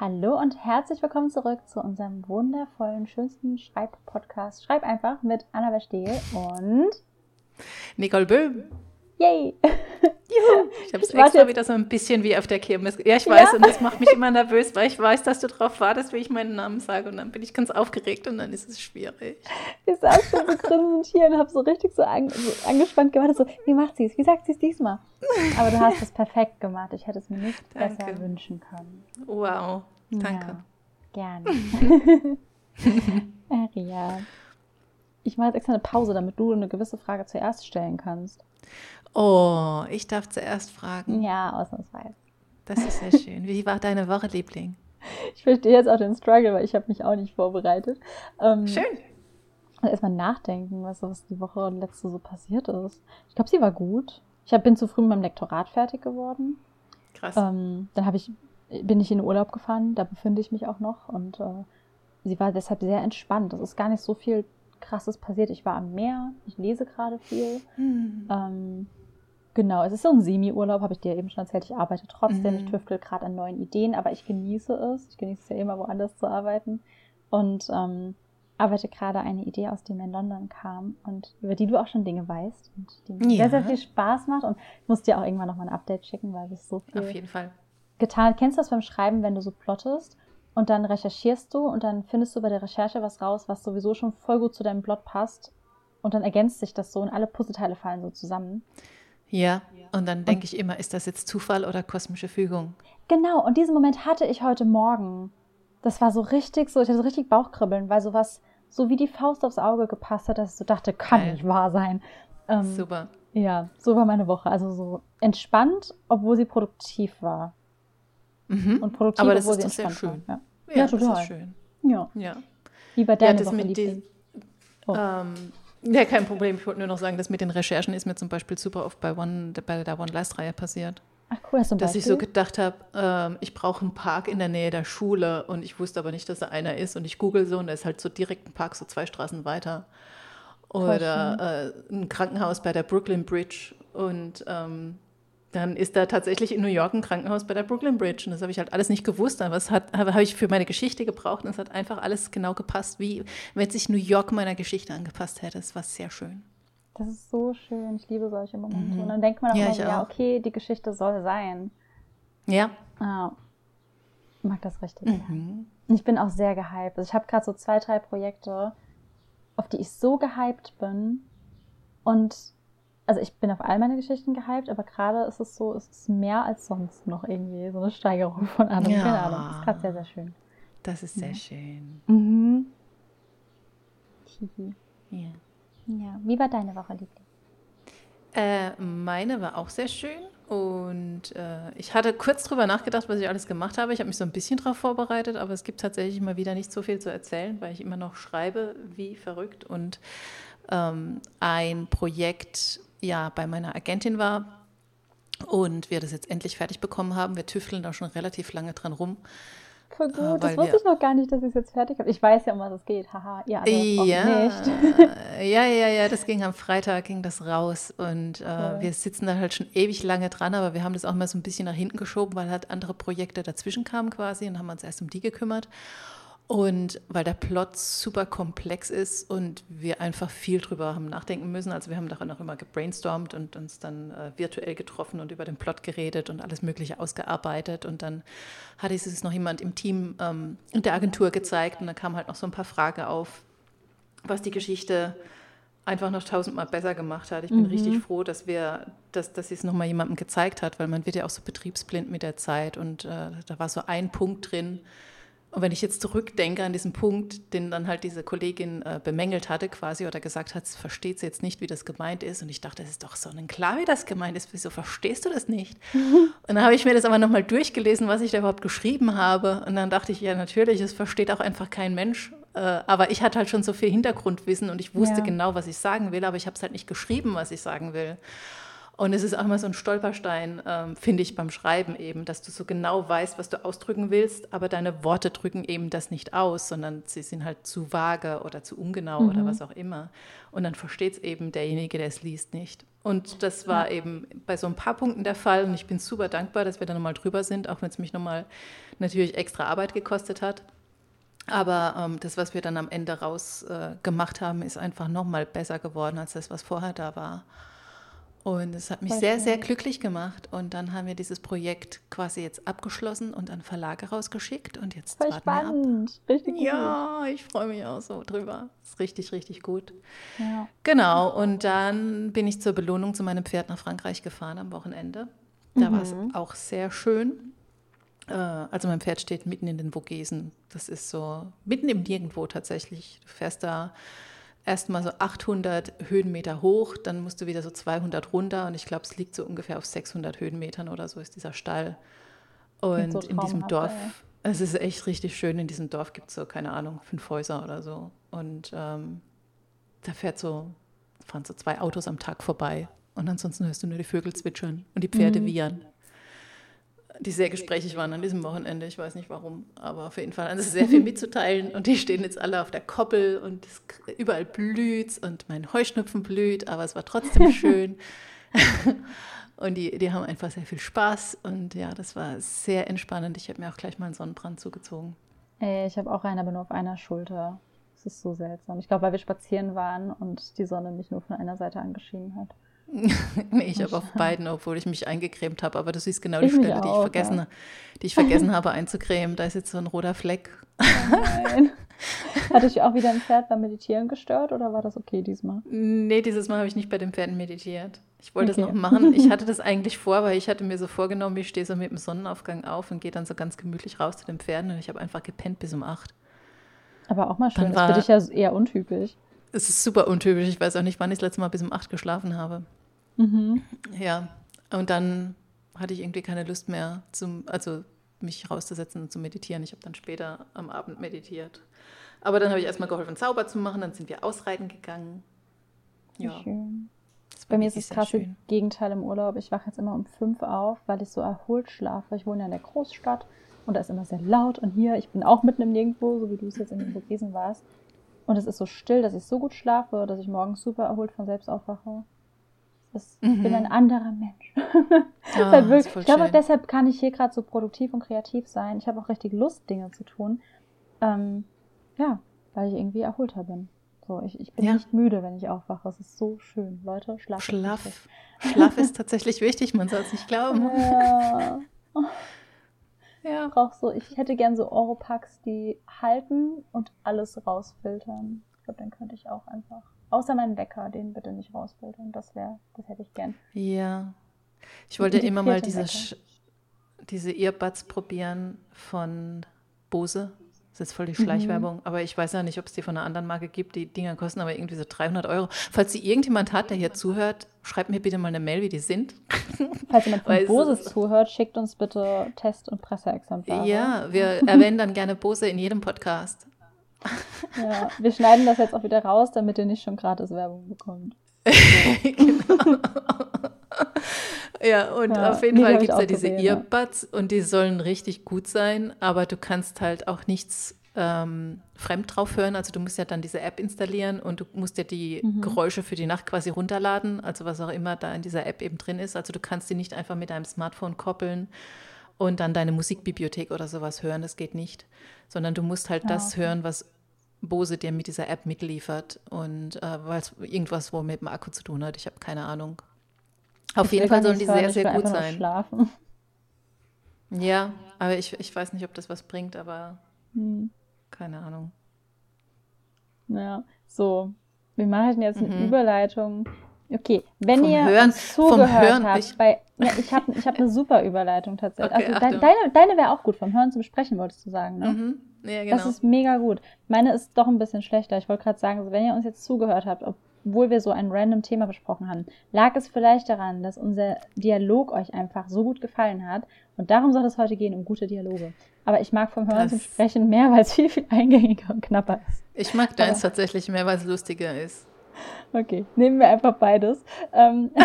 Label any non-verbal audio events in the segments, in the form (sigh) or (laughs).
Hallo und herzlich willkommen zurück zu unserem wundervollen, schönsten Schreib-Podcast. Schreib einfach mit Anna Verstehl und Nicole Böhm. Yay! (laughs) Juhu. Ich habe es extra jetzt... wieder so ein bisschen wie auf der Kirmes. Ja, ich weiß, ja. und das macht mich immer nervös, weil ich weiß, dass du drauf wartest, wie ich meinen Namen sage. Und dann bin ich ganz aufgeregt und dann ist es schwierig. Ich saß schon so grinsend hier und habe so richtig so, an, so angespannt gewartet, so, wie macht sie es? Wie sagt sie es diesmal? Aber du hast es perfekt gemacht. Ich hätte es mir nicht Danke. besser wünschen können. Wow, danke. Ja, gerne. (laughs) Ria. Ich mache jetzt extra eine Pause, damit du eine gewisse Frage zuerst stellen kannst. Oh, ich darf zuerst fragen. Ja, ausnahmsweise. Das ist sehr schön. Wie war deine Woche, Liebling? Ich verstehe jetzt auch den Struggle, weil ich habe mich auch nicht vorbereitet. Ähm, schön. Erstmal nachdenken, was, was die Woche letzte so passiert ist. Ich glaube, sie war gut. Ich hab, bin zu früh mit meinem Lektorat fertig geworden. Krass. Ähm, dann ich, bin ich in den Urlaub gefahren, da befinde ich mich auch noch. Und äh, sie war deshalb sehr entspannt. Es ist gar nicht so viel Krasses passiert. Ich war am Meer, ich lese gerade viel. Hm. Ähm, Genau, es ist so ein Semi-Urlaub, habe ich dir eben schon erzählt. Ich arbeite trotzdem, mhm. ich tüftel gerade an neuen Ideen, aber ich genieße es. Ich genieße es ja immer, woanders zu arbeiten. Und ähm, arbeite gerade eine Idee aus, die mir in London kam und über die du auch schon Dinge weißt und die mir ja. sehr, sehr viel Spaß macht. Und ich muss dir auch irgendwann nochmal ein Update schicken, weil es so viel Auf jeden Fall. getan Kennst du das beim Schreiben, wenn du so plottest und dann recherchierst du und dann findest du bei der Recherche was raus, was sowieso schon voll gut zu deinem Plot passt und dann ergänzt sich das so und alle Puzzleteile fallen so zusammen. Ja, und dann denke ich immer, ist das jetzt Zufall oder kosmische Fügung? Genau, und diesen Moment hatte ich heute Morgen. Das war so richtig so, ich hatte so richtig Bauchkribbeln, weil sowas so wie die Faust aufs Auge gepasst hat, dass ich so dachte, kann Geil. nicht wahr sein. Ähm, Super. Ja, so war meine Woche. Also so entspannt, obwohl sie produktiv war. Mhm. Und produktiv, Aber das obwohl ist sie entspannt sehr schön. war. Ja, ja, ja total. Das ist schön. Ja. ja. Wie bei deiner ja, Woche, mit oh. ähm, ja, kein Problem. Ich wollte nur noch sagen, dass mit den Recherchen ist mir zum Beispiel super oft bei, One, bei der One-Last-Reihe passiert. Ach cool, hast du Dass ich so gedacht habe, ähm, ich brauche einen Park in der Nähe der Schule und ich wusste aber nicht, dass da einer ist und ich google so und da ist halt so direkt ein Park, so zwei Straßen weiter. Oder äh, ein Krankenhaus bei der Brooklyn Bridge und ähm, dann ist da tatsächlich in New York ein Krankenhaus bei der Brooklyn Bridge. Und das habe ich halt alles nicht gewusst, aber es hat, habe ich für meine Geschichte gebraucht und es hat einfach alles genau gepasst, wie wenn sich New York meiner Geschichte angepasst hätte. Es war sehr schön. Das ist so schön. Ich liebe solche Momente. Mhm. Und dann denkt man auch ja, immer so, ja, okay, die Geschichte soll sein. Ja. Ich mag das richtig. Mhm. Ich bin auch sehr gehypt. Also ich habe gerade so zwei, drei Projekte, auf die ich so gehypt bin. Und also ich bin auf all meine Geschichten gehypt, aber gerade ist es so, es ist mehr als sonst noch irgendwie so eine Steigerung von anderen. Ja. Keine Ahnung. Das ist gerade sehr, sehr schön. Das ist sehr ja. schön. Mhm. Ja. Ja. Wie war deine Woche, Liebling? Äh, meine war auch sehr schön und äh, ich hatte kurz drüber nachgedacht, was ich alles gemacht habe. Ich habe mich so ein bisschen darauf vorbereitet, aber es gibt tatsächlich mal wieder nicht so viel zu erzählen, weil ich immer noch schreibe wie verrückt und ähm, ein Projekt ja bei meiner Agentin war und wir das jetzt endlich fertig bekommen haben. Wir tüfteln da schon relativ lange dran rum. Voll gut, äh, das wusste ich noch gar nicht, dass ich es jetzt fertig habe. Ich weiß ja, um was es geht. Haha, ja, ja, nicht. (laughs) ja, ja, ja, das ging am Freitag, ging das raus. Und äh, cool. wir sitzen da halt schon ewig lange dran, aber wir haben das auch mal so ein bisschen nach hinten geschoben, weil halt andere Projekte dazwischen kamen quasi und haben uns erst um die gekümmert. Und weil der Plot super komplex ist und wir einfach viel drüber haben nachdenken müssen. Also wir haben daran auch immer gebrainstormt und uns dann äh, virtuell getroffen und über den Plot geredet und alles Mögliche ausgearbeitet. Und dann hatte es noch jemand im Team ähm, in der Agentur gezeigt und da kamen halt noch so ein paar Fragen auf, was die Geschichte einfach noch tausendmal besser gemacht hat. Ich bin mhm. richtig froh, dass wir, dass, dass sie es nochmal jemandem gezeigt hat, weil man wird ja auch so betriebsblind mit der Zeit. Und äh, da war so ein Punkt drin, und wenn ich jetzt zurückdenke an diesen Punkt, den dann halt diese Kollegin äh, bemängelt hatte quasi oder gesagt hat, versteht sie jetzt nicht, wie das gemeint ist. Und ich dachte, es ist doch so klar, wie das gemeint ist. Wieso verstehst du das nicht? (laughs) Und dann habe ich mir das aber nochmal durchgelesen, was ich da überhaupt geschrieben habe. Und dann dachte ich, ja, natürlich, es versteht auch einfach kein Mensch. Äh, aber ich hatte halt schon so viel Hintergrundwissen und ich wusste ja. genau, was ich sagen will, aber ich habe es halt nicht geschrieben, was ich sagen will. Und es ist auch immer so ein Stolperstein, ähm, finde ich, beim Schreiben eben, dass du so genau weißt, was du ausdrücken willst, aber deine Worte drücken eben das nicht aus, sondern sie sind halt zu vage oder zu ungenau mhm. oder was auch immer. Und dann versteht es eben derjenige, der es liest, nicht. Und das war eben bei so ein paar Punkten der Fall und ich bin super dankbar, dass wir da nochmal drüber sind, auch wenn es mich nochmal natürlich extra Arbeit gekostet hat. Aber ähm, das, was wir dann am Ende raus äh, gemacht haben, ist einfach nochmal besser geworden als das, was vorher da war. Und es hat mich Voll sehr, schön. sehr glücklich gemacht. Und dann haben wir dieses Projekt quasi jetzt abgeschlossen und an Verlage rausgeschickt. Und jetzt Voll spannend. Richtig gut. Ja, ich freue mich auch so drüber. Ist richtig, richtig gut. Ja. Genau. Und dann bin ich zur Belohnung zu meinem Pferd nach Frankreich gefahren am Wochenende. Da mhm. war es auch sehr schön. Äh, also mein Pferd steht mitten in den Vogesen. Das ist so mitten im Nirgendwo tatsächlich. Du fährst da erstmal so 800 Höhenmeter hoch, dann musst du wieder so 200 runter und ich glaube, es liegt so ungefähr auf 600 Höhenmetern oder so ist dieser Stall. Und so in diesem Dorf, ja. es ist echt richtig schön, in diesem Dorf gibt es so, keine Ahnung, fünf Häuser oder so. Und ähm, da fährt so, fahren so zwei Autos am Tag vorbei und ansonsten hörst du nur die Vögel zwitschern und die Pferde mhm. wiehern die sehr gesprächig waren an diesem Wochenende. Ich weiß nicht warum, aber auf jeden Fall. Also sehr viel mitzuteilen und die stehen jetzt alle auf der Koppel und es, überall blüht und mein Heuschnupfen blüht, aber es war trotzdem (laughs) schön. (laughs) und die, die haben einfach sehr viel Spaß und ja, das war sehr entspannend. Ich habe mir auch gleich mal einen Sonnenbrand zugezogen. Ey, ich habe auch einen, aber nur auf einer Schulter. Das ist so seltsam. Ich glaube, weil wir spazieren waren und die Sonne mich nur von einer Seite angeschienen hat. (laughs) nee, ich habe auf beiden, obwohl ich mich eingecremt habe. Aber du siehst genau die Stelle, auch, die, ich vergessen, ja. die ich vergessen habe einzucremen. Da ist jetzt so ein roter Fleck. Oh nein. (laughs) Hatte ich auch wieder ein Pferd beim Meditieren gestört oder war das okay diesmal? Nee, dieses Mal habe ich nicht bei den Pferden meditiert. Ich wollte okay. das noch machen. Ich (laughs) hatte das eigentlich vor, weil ich hatte mir so vorgenommen, ich stehe so mit dem Sonnenaufgang auf und gehe dann so ganz gemütlich raus zu den Pferden und ich habe einfach gepennt bis um acht. Aber auch mal schön. Dann das war, für dich ja eher untypisch. Es ist super untypisch. Ich weiß auch nicht, wann ich das letzte Mal bis um acht geschlafen habe. Mhm. Ja, und dann hatte ich irgendwie keine Lust mehr, zum, also mich rauszusetzen und zu meditieren. Ich habe dann später am Abend meditiert. Aber dann habe ich erstmal geholfen, Zauber zu machen. Dann sind wir ausreiten gegangen. Ja. Schön. Bei mir ist das krasse schön. Gegenteil im Urlaub. Ich wache jetzt immer um fünf auf, weil ich so erholt schlafe. Ich wohne ja in der Großstadt und da ist immer sehr laut. Und hier, ich bin auch mitten im Nirgendwo, so wie du es jetzt in den Vogesen warst. Und es ist so still, dass ich so gut schlafe, dass ich morgens super erholt von selbst aufwache. Ich mhm. bin ein anderer Mensch. (laughs) Oh, halt wirklich, ich glaube, deshalb kann ich hier gerade so produktiv und kreativ sein. Ich habe auch richtig Lust, Dinge zu tun. Ähm, ja, weil ich irgendwie erholter bin. So, ich, ich bin ja. nicht müde, wenn ich aufwache. Es ist so schön. Leute, schlaf. Schlaf. Schlaf ist tatsächlich wichtig, man soll es nicht glauben. (laughs) Ja. (laughs) ja. Ich so, ich hätte gern so Oropax, die halten und alles rausfiltern. Ich glaube, dann könnte ich auch einfach Außer meinen Wecker, den bitte nicht rausfiltern. Das wäre, das hätte ich gern. Ja. Ich wollte immer mal diese, diese Earbuds probieren von Bose. Das ist jetzt voll die Schleichwerbung, mhm. aber ich weiß ja nicht, ob es die von einer anderen Marke gibt. Die Dinger kosten aber irgendwie so 300 Euro. Falls sie irgendjemand hat, der hier zuhört, schreibt mir bitte mal eine Mail, wie die sind. (laughs) Falls jemand von Bose zuhört, schickt uns bitte Test- und Presseexemplare. Ja, wir erwähnen dann gerne Bose in jedem Podcast. Ja, wir schneiden das jetzt auch wieder raus, damit ihr nicht schon gratis Werbung bekommt. (laughs) (laughs) genau. Ja, und ja, auf jeden Fall gibt es ja diese gesehen, Earbuds und die sollen richtig gut sein, aber du kannst halt auch nichts ähm, fremd drauf hören. Also du musst ja dann diese App installieren und du musst ja die mhm. Geräusche für die Nacht quasi runterladen, also was auch immer da in dieser App eben drin ist. Also du kannst die nicht einfach mit deinem Smartphone koppeln und dann deine Musikbibliothek oder sowas hören. Das geht nicht. Sondern du musst halt ja, das okay. hören, was Bose dir mit dieser App mitliefert. Und äh, weil es irgendwas wohl mit dem Akku zu tun hat. Ich habe keine Ahnung. Auf jeden Fall sollen die sehr, sehr gut sein. Schlafen. Ja, aber ich, ich weiß nicht, ob das was bringt, aber hm. keine Ahnung. Ja, so. Wir machen jetzt eine mhm. Überleitung Okay, wenn vom ihr Hören, zugehört Hören, habt, ich, bei, ja, ich habe ich hab eine super Überleitung tatsächlich. Okay, also de, deine, deine wäre auch gut, vom Hören zum Sprechen wolltest du sagen, ne? Mhm. Ja, genau. Das ist mega gut. Meine ist doch ein bisschen schlechter. Ich wollte gerade sagen, also wenn ihr uns jetzt zugehört habt, obwohl wir so ein random Thema besprochen haben, lag es vielleicht daran, dass unser Dialog euch einfach so gut gefallen hat. Und darum soll es heute gehen, um gute Dialoge. Aber ich mag vom Hören zum Sprechen mehr, weil es viel, viel eingängiger und knapper ist. Ich mag deins Aber tatsächlich mehr, weil es lustiger ist. Okay, nehmen wir einfach beides. Ähm, (laughs)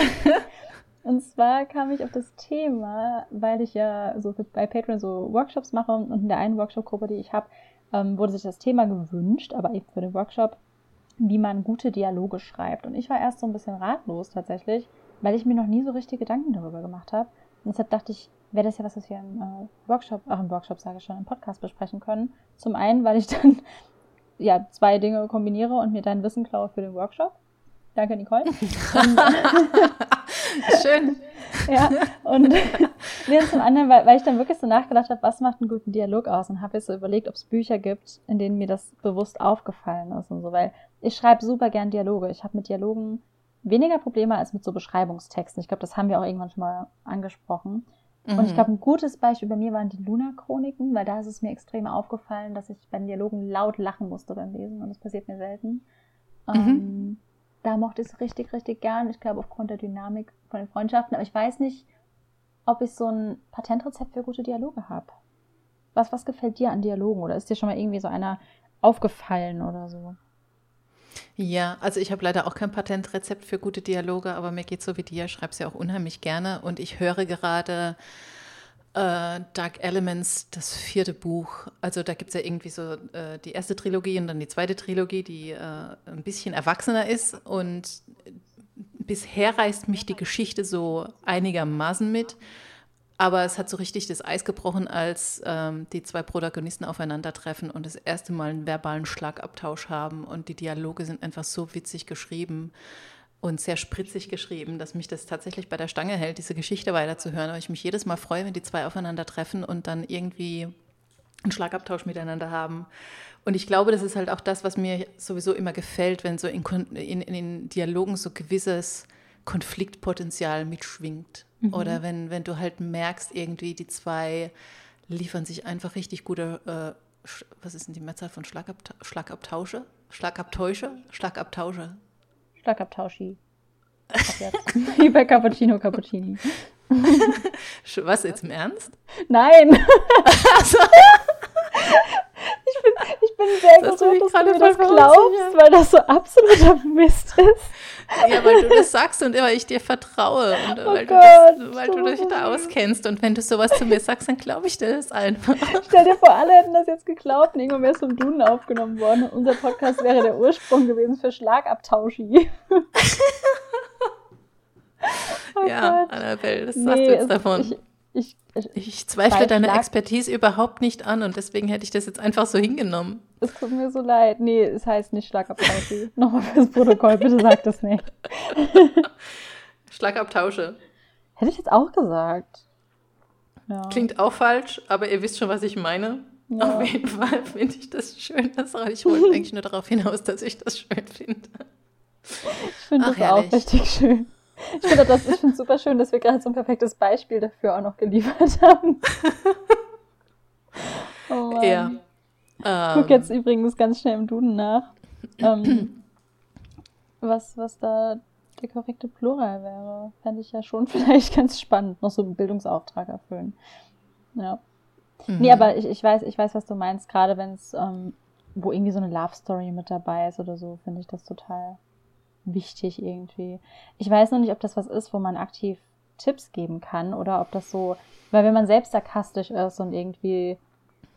Und zwar kam ich auf das Thema, weil ich ja so bei Patreon so Workshops mache und in der einen Workshop-Gruppe, die ich habe, ähm, wurde sich das Thema gewünscht, aber eben für den Workshop, wie man gute Dialoge schreibt. Und ich war erst so ein bisschen ratlos tatsächlich, weil ich mir noch nie so richtig Gedanken darüber gemacht habe. Und deshalb dachte ich, wäre das ja was, was wir im äh, Workshop, ach im Workshop sage ich schon, im Podcast besprechen können. Zum einen, weil ich (laughs) dann ja zwei Dinge kombiniere und mir dein Wissen klaue für den Workshop. Danke, Nicole. (laughs) Schön. (laughs) ja, und nee, zum anderen, weil, weil ich dann wirklich so nachgedacht habe, was macht einen guten Dialog aus und habe jetzt so überlegt, ob es Bücher gibt, in denen mir das bewusst aufgefallen ist und so, weil ich schreibe super gern Dialoge. Ich habe mit Dialogen weniger Probleme als mit so Beschreibungstexten. Ich glaube, das haben wir auch irgendwann schon mal angesprochen. Mhm. Und ich mhm. glaube, ein gutes Beispiel bei mir waren die Luna-Chroniken, weil da ist es mir extrem aufgefallen, dass ich bei den Dialogen laut lachen musste beim Lesen und das passiert mir selten. Mhm. Ähm, da mochte ich es richtig, richtig gern. Ich glaube, aufgrund der Dynamik von den Freundschaften. Aber ich weiß nicht, ob ich so ein Patentrezept für gute Dialoge habe. Was, was gefällt dir an Dialogen? Oder ist dir schon mal irgendwie so einer aufgefallen oder so? Ja, also ich habe leider auch kein Patentrezept für gute Dialoge, aber mir geht so wie dir, schreibe sie auch unheimlich gerne. Und ich höre gerade äh, Dark Elements, das vierte Buch. Also da gibt es ja irgendwie so äh, die erste Trilogie und dann die zweite Trilogie, die äh, ein bisschen erwachsener ist. Und bisher reißt mich die Geschichte so einigermaßen mit. Aber es hat so richtig das Eis gebrochen, als ähm, die zwei Protagonisten aufeinandertreffen und das erste Mal einen verbalen Schlagabtausch haben. Und die Dialoge sind einfach so witzig geschrieben und sehr spritzig geschrieben, dass mich das tatsächlich bei der Stange hält, diese Geschichte weiterzuhören. Aber ich mich jedes Mal freue, wenn die zwei aufeinandertreffen und dann irgendwie einen Schlagabtausch miteinander haben. Und ich glaube, das ist halt auch das, was mir sowieso immer gefällt, wenn so in, in, in Dialogen so gewisses Konfliktpotenzial mitschwingt. Mhm. Oder wenn, wenn du halt merkst, irgendwie die zwei liefern sich einfach richtig gute, äh, was ist denn die Mehrzahl von Schlagabta Schlagabtausche? Schlagabtäusche? Schlagabtausche. Schlagabtauschi. Wie bei Cappuccino Cappuccini. (laughs) Was, jetzt im Ernst? Nein. (laughs) Also. (laughs) Bin, sehr das gerührt, dass du mir das glaubst, weil das so absoluter Mist ist. Ja, weil du das sagst und immer ich dir vertraue und oh weil, Gott, du, das, weil du dich da auskennst. Und wenn du sowas zu mir sagst, dann glaube ich dir das einfach. Stell dir vor, alle hätten das jetzt geglaubt und irgendwann wäre es vom Duden aufgenommen worden. Unser Podcast wäre der Ursprung gewesen für Schlagabtauschi. (laughs) oh ja, Gott. Annabelle, das nee, sagst du jetzt davon. Ich, ich, ich, ich zweifle deine Schlag Expertise überhaupt nicht an und deswegen hätte ich das jetzt einfach so hingenommen. Es tut mir so leid. Nee, es heißt nicht Schlagabtausche. (laughs) Nochmal fürs Protokoll, bitte sag das nicht. (laughs) Schlagabtausche. Hätte ich jetzt auch gesagt. Ja. Klingt auch falsch, aber ihr wisst schon, was ich meine. Ja. Auf jeden Fall finde ich das schön. Das, ich wollte (laughs) eigentlich nur darauf hinaus, dass ich das schön finde. Ich finde das herrlich. auch richtig schön. Ich finde das ich finde super schön, dass wir gerade so ein perfektes Beispiel dafür auch noch geliefert (laughs) haben. Oh. Ja. Ich gucke jetzt übrigens ganz schnell im Duden nach, ähm, (clears throat) was, was da der korrekte Plural wäre. Fände ich ja schon (laughs) vielleicht ganz spannend, noch so einen Bildungsauftrag erfüllen. Ja. Mhm. Nee, aber ich, ich, weiß, ich weiß, was du meinst, gerade wenn es, ähm, wo irgendwie so eine Love Story mit dabei ist oder so, finde ich das total wichtig irgendwie. Ich weiß noch nicht, ob das was ist, wo man aktiv Tipps geben kann oder ob das so, weil wenn man selbst sarkastisch ist und irgendwie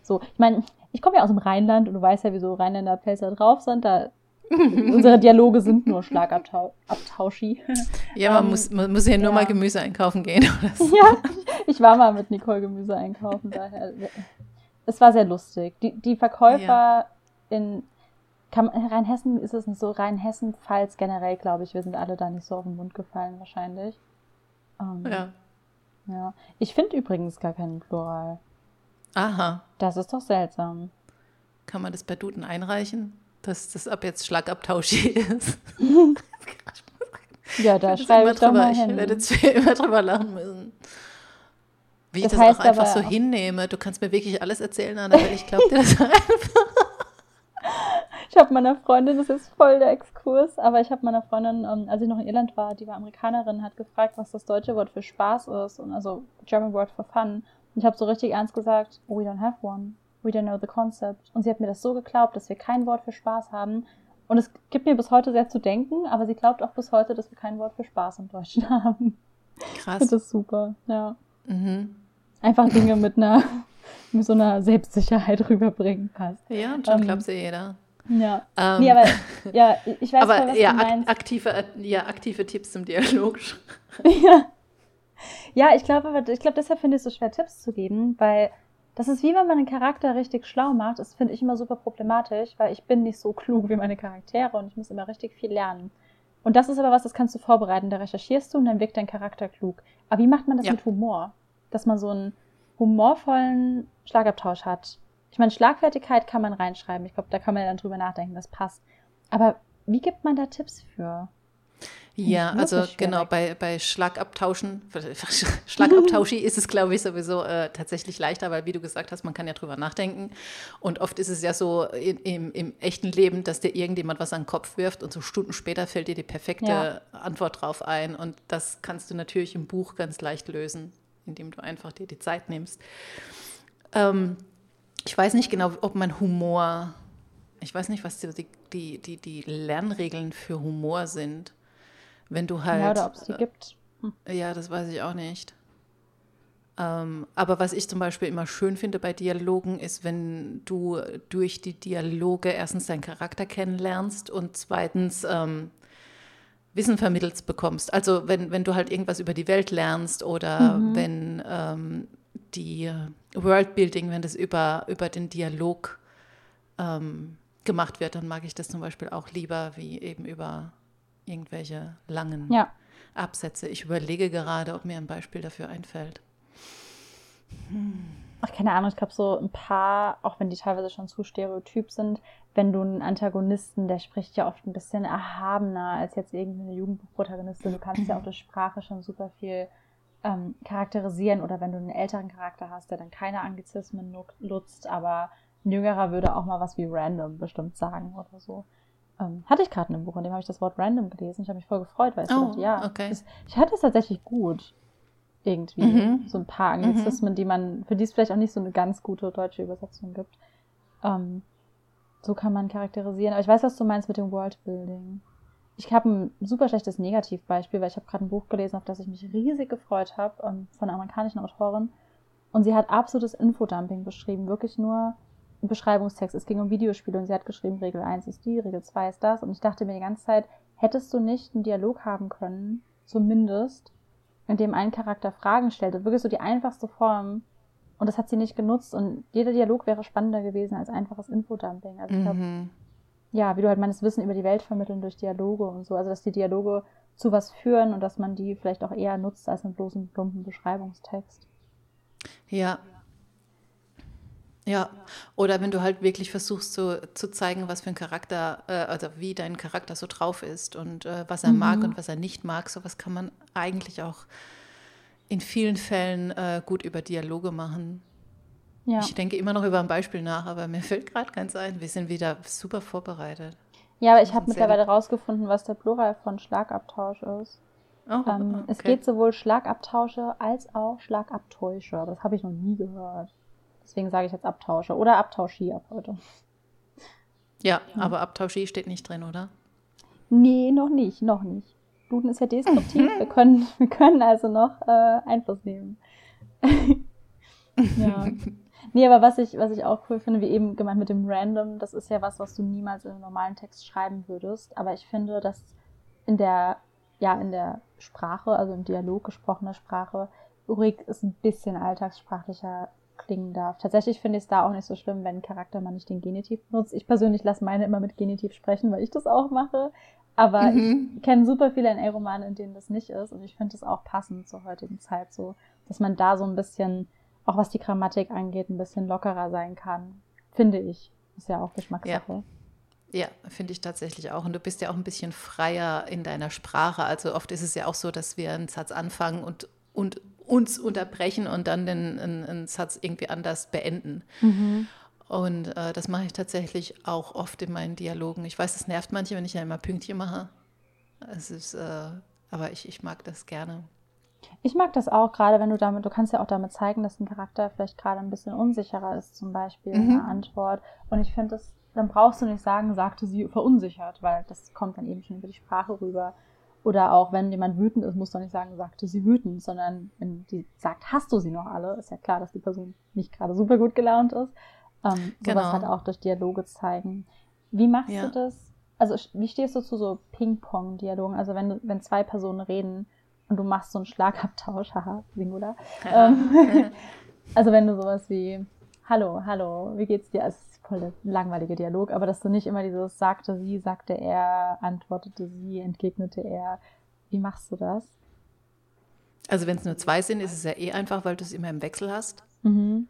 so, ich meine, ich komme ja aus dem Rheinland und du weißt ja, wieso Rheinländer Pelzer drauf sind, da (laughs) unsere Dialoge sind nur Schlagabtauschi. Ja, man, um, muss, man muss ja nur ja. mal Gemüse einkaufen gehen. Oder so. (laughs) Ja, ich war mal mit Nicole Gemüse einkaufen, daher. Es war sehr lustig. Die, die Verkäufer ja. in kann, Rheinhessen ist es nicht so. Rheinhessen-Pfalz generell, glaube ich, wir sind alle da nicht so auf den Mund gefallen, wahrscheinlich. Ähm, ja. Ja. Ich finde übrigens gar keinen Plural. Aha. Das ist doch seltsam. Kann man das bei Duden einreichen, dass das ab jetzt Schlagabtauschi ist? ja, da schreibe ich doch drüber, mal hin. Ich werde jetzt (laughs) immer drüber lachen müssen. Wie das ich das auch einfach so hinnehme. Du kannst mir wirklich alles erzählen, Anna, weil ich glaube dir das (laughs) einfach. Ich habe meiner Freundin, das ist voll der Exkurs, aber ich habe meiner Freundin, ähm, als ich noch in Irland war, die war Amerikanerin, hat gefragt, was das deutsche Wort für Spaß ist und also German word for fun. Und ich habe so richtig ernst gesagt, we don't have one. We don't know the concept. Und sie hat mir das so geglaubt, dass wir kein Wort für Spaß haben. Und es gibt mir bis heute sehr zu denken, aber sie glaubt auch bis heute, dass wir kein Wort für Spaß im Deutschen (laughs) haben. Krass. Das ist super, ja. Mhm. Einfach Dinge mit einer, (laughs) mit so einer Selbstsicherheit rüberbringen passt. Ja, und schon ähm, glaubt sie jeder. Ja. Ähm, nee, aber ja, ich weiß aber, voll, ja, ak aktive, ja, aktive Tipps zum Dialog. ja. Ja, ich glaube, ich glaube, deshalb finde ich es so schwer, Tipps zu geben, weil das ist wie wenn man einen Charakter richtig schlau macht. Das finde ich immer super problematisch, weil ich bin nicht so klug wie meine Charaktere und ich muss immer richtig viel lernen. Und das ist aber was, das kannst du vorbereiten. Da recherchierst du und dann wirkt dein Charakter klug. Aber wie macht man das ja. mit Humor? Dass man so einen humorvollen Schlagabtausch hat. Ich meine, Schlagfertigkeit kann man reinschreiben. Ich glaube, da kann man ja dann drüber nachdenken, das passt. Aber wie gibt man da Tipps für? Ja, also genau, bei, bei Schlagabtauschen, (laughs) Schlagabtauschi ist es, glaube ich, sowieso äh, tatsächlich leichter, weil wie du gesagt hast, man kann ja drüber nachdenken. Und oft ist es ja so in, im, im echten Leben, dass dir irgendjemand was an den Kopf wirft und so Stunden später fällt dir die perfekte ja. Antwort drauf ein. Und das kannst du natürlich im Buch ganz leicht lösen, indem du einfach dir die Zeit nimmst. Ähm, ich weiß nicht genau, ob mein Humor, ich weiß nicht, was die, die, die, die Lernregeln für Humor sind. Wenn du halt. Ja, oder ob es die gibt. Hm. Ja, das weiß ich auch nicht. Ähm, aber was ich zum Beispiel immer schön finde bei Dialogen, ist, wenn du durch die Dialoge erstens deinen Charakter kennenlernst und zweitens ähm, Wissen vermittelt bekommst. Also wenn, wenn du halt irgendwas über die Welt lernst oder mhm. wenn ähm, die Worldbuilding, wenn das über, über den Dialog ähm, gemacht wird, dann mag ich das zum Beispiel auch lieber wie eben über irgendwelche langen ja. Absätze. Ich überlege gerade, ob mir ein Beispiel dafür einfällt. Hm. Ach, keine Ahnung, ich glaube so ein paar, auch wenn die teilweise schon zu stereotyp sind, wenn du einen Antagonisten, der spricht ja oft ein bisschen erhabener als jetzt irgendeine Jugendbuchprotagonistin. Du kannst ja auch durch Sprache schon super viel ähm, charakterisieren oder wenn du einen älteren Charakter hast, der dann keine Anglizismen nutzt, aber ein jüngerer würde auch mal was wie random bestimmt sagen oder so. Ähm, hatte ich gerade in einem Buch, in dem habe ich das Wort random gelesen. Ich habe mich voll gefreut, weil ich oh, dachte, ja, okay. das, ich hatte es tatsächlich gut. Irgendwie. Mhm. So ein paar mhm. Anglizismen, mhm. die man, für die es vielleicht auch nicht so eine ganz gute deutsche Übersetzung gibt. Ähm, so kann man charakterisieren. Aber ich weiß, was du meinst mit dem Worldbuilding. Ich habe ein super schlechtes Negativbeispiel, weil ich habe gerade ein Buch gelesen, auf das ich mich riesig gefreut habe, ähm, von einer amerikanischen Autorin. Und sie hat absolutes Infodumping beschrieben. Wirklich nur Beschreibungstext. Es ging um Videospiele und sie hat geschrieben, Regel 1 ist die, Regel 2 ist das. Und ich dachte mir die ganze Zeit, hättest du nicht einen Dialog haben können, zumindest, in dem ein Charakter Fragen stellt. Und wirklich so die einfachste Form. Und das hat sie nicht genutzt. Und jeder Dialog wäre spannender gewesen als einfaches Infodumping. Also ich glaube, mhm. Ja, wie du halt meines Wissen über die Welt vermitteln durch Dialoge und so. Also dass die Dialoge zu was führen und dass man die vielleicht auch eher nutzt als einen bloßen plumpen Beschreibungstext. Ja, ja, oder wenn du halt wirklich versuchst so, zu zeigen, was für ein Charakter, äh, also wie dein Charakter so drauf ist und äh, was er mhm. mag und was er nicht mag, sowas kann man eigentlich auch in vielen Fällen äh, gut über Dialoge machen. Ja. Ich denke immer noch über ein Beispiel nach, aber mir fällt gerade keins ein. Wir sind wieder super vorbereitet. Ja, aber ich habe mittlerweile rausgefunden, was der Plural von Schlagabtausch ist. Oh, ähm, okay. Es geht sowohl Schlagabtausche als auch Schlagabtäusche, aber das habe ich noch nie gehört. Deswegen sage ich jetzt Abtausche oder Abtauschi ab heute. Ja, ja, aber Abtauschi steht nicht drin, oder? Nee, noch nicht, noch nicht. Duden ist ja deskriptiv. (laughs) wir, können, wir können also noch äh, Einfluss nehmen. (laughs) ja. (laughs) Nee, aber was ich, was ich auch cool finde, wie eben gemeint mit dem Random, das ist ja was, was du niemals in einem normalen Text schreiben würdest. Aber ich finde, dass in der, ja, in der Sprache, also im Dialog gesprochener Sprache, ruhig ist ein bisschen alltagssprachlicher klingen darf. Tatsächlich finde ich es da auch nicht so schlimm, wenn ein Charakter mal nicht den Genitiv benutzt. Ich persönlich lasse meine immer mit Genitiv sprechen, weil ich das auch mache. Aber mhm. ich kenne super viele NA-Romane, in denen das nicht ist. Und ich finde es auch passend zur heutigen Zeit so, dass man da so ein bisschen, auch was die Grammatik angeht, ein bisschen lockerer sein kann. Finde ich. Ist ja auch Geschmackssache. Ja. Ja, finde ich tatsächlich auch. Und du bist ja auch ein bisschen freier in deiner Sprache. Also oft ist es ja auch so, dass wir einen Satz anfangen und, und uns unterbrechen und dann den, einen, einen Satz irgendwie anders beenden. Mhm. Und äh, das mache ich tatsächlich auch oft in meinen Dialogen. Ich weiß, das nervt manche, wenn ich ja immer Pünktchen mache. Es ist, äh, aber ich, ich mag das gerne. Ich mag das auch, gerade wenn du damit, du kannst ja auch damit zeigen, dass ein Charakter vielleicht gerade ein bisschen unsicherer ist, zum Beispiel mhm. in der Antwort. Und ich finde das, dann brauchst du nicht sagen, sagte sie verunsichert, weil das kommt dann eben schon über die Sprache rüber. Oder auch, wenn jemand wütend ist, muss doch nicht sagen, sagte sie wütend, sondern wenn die sagt, hast du sie noch alle, ist ja klar, dass die Person nicht gerade super gut gelaunt ist. Ähm, genau. Sowas halt auch durch Dialoge zeigen. Wie machst ja. du das? Also, wie stehst du zu so Ping-Pong-Dialogen? Also, wenn, wenn zwei Personen reden und du machst so einen Schlagabtausch, (laughs) haha, Singular. Ja. Ähm, (laughs) also, wenn du sowas wie, hallo, hallo, wie geht's dir? Also, voll der langweilige Dialog, aber dass du nicht immer dieses sagte sie, sagte er, antwortete sie, entgegnete er. Wie machst du das? Also wenn es nur zwei sind, ist es ja eh einfach, weil du es immer im Wechsel hast. Mhm.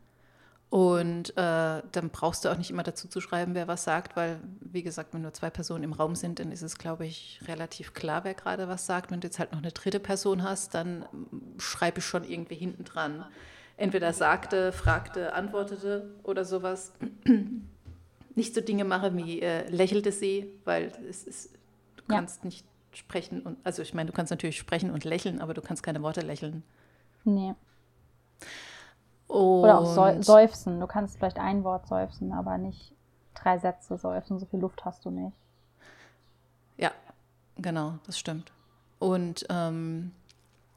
Und äh, dann brauchst du auch nicht immer dazu zu schreiben, wer was sagt, weil, wie gesagt, wenn nur zwei Personen im Raum sind, dann ist es, glaube ich, relativ klar, wer gerade was sagt. Wenn du jetzt halt noch eine dritte Person hast, dann schreibe ich schon irgendwie hinten dran entweder sagte, fragte, antwortete oder sowas. Nicht so Dinge mache wie äh, lächelte sie, weil es ist, du ja. kannst nicht sprechen und also ich meine, du kannst natürlich sprechen und lächeln, aber du kannst keine Worte lächeln. Nee. Und Oder auch seufzen. Du kannst vielleicht ein Wort seufzen, aber nicht drei Sätze seufzen. So viel Luft hast du nicht. Ja, genau, das stimmt. Und ähm,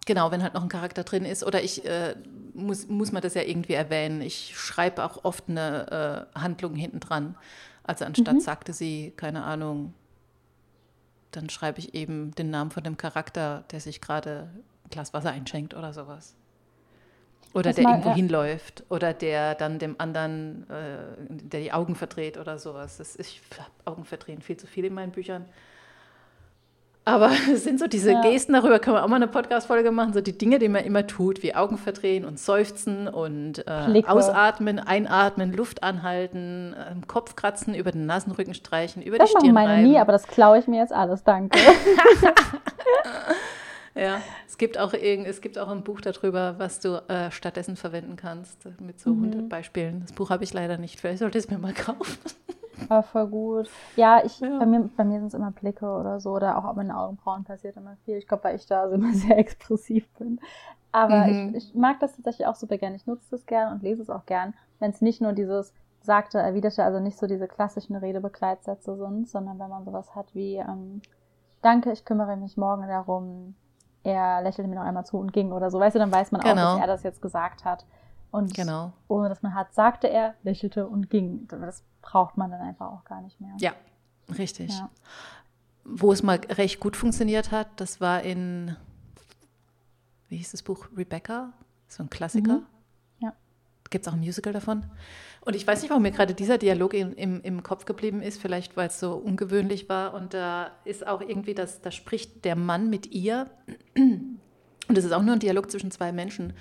Genau, wenn halt noch ein Charakter drin ist. Oder ich äh, muss, muss man das ja irgendwie erwähnen. Ich schreibe auch oft eine äh, Handlung hinten dran. Also anstatt mhm. sagte sie, keine Ahnung, dann schreibe ich eben den Namen von dem Charakter, der sich gerade ein Glas Wasser einschenkt oder sowas. Oder der mal, irgendwo ja. hinläuft oder der dann dem anderen, äh, der die Augen verdreht oder sowas. Das, ich habe Augen verdrehen viel zu viel in meinen Büchern. Aber (laughs) es sind so diese ja. Gesten, darüber können wir auch mal eine Podcast-Folge machen, so die Dinge, die man immer tut, wie Augen verdrehen und seufzen und äh, ausatmen, einatmen, Luft anhalten, äh, Kopf kratzen, über den Nasenrücken streichen, über das die Stirn Das machen meine nie, aber das klaue ich mir jetzt alles, danke. (laughs) (laughs) ja, (laughs) es gibt, auch es gibt auch ein Buch darüber, was du äh, stattdessen verwenden kannst, mit so mhm. 100 Beispielen. Das Buch habe ich leider nicht, vielleicht sollte ich es mir mal (laughs) kaufen. Aber voll gut. Ja, ich, ja. bei mir, bei mir sind es immer Blicke oder so, oder auch mit den Augenbrauen passiert immer viel. Ich glaube, weil ich da so immer (laughs) sehr expressiv bin. Aber mhm. ich, ich mag das tatsächlich auch super gerne. Ich nutze das gern und lese es auch gern, wenn es nicht nur dieses sagte, erwiderte, also nicht so diese klassischen Redebegleitsätze sind, sondern wenn man sowas hat wie, ähm, danke, ich kümmere mich morgen darum, er lächelte mir noch einmal zu und ging oder so, weißt du, dann weiß man genau. auch, dass genau. er das jetzt gesagt hat. Und genau. ohne dass man hat, sagte er, lächelte und ging. Das braucht man dann einfach auch gar nicht mehr. Ja, richtig. Ja. Wo es mal recht gut funktioniert hat, das war in, wie hieß das Buch? Rebecca, so ein Klassiker. Mhm. Ja. Gibt es auch ein Musical davon? Und ich weiß nicht, warum mir gerade dieser Dialog im, im, im Kopf geblieben ist, vielleicht weil es so ungewöhnlich war. Und da ist auch irgendwie, das, da spricht der Mann mit ihr. Und es ist auch nur ein Dialog zwischen zwei Menschen.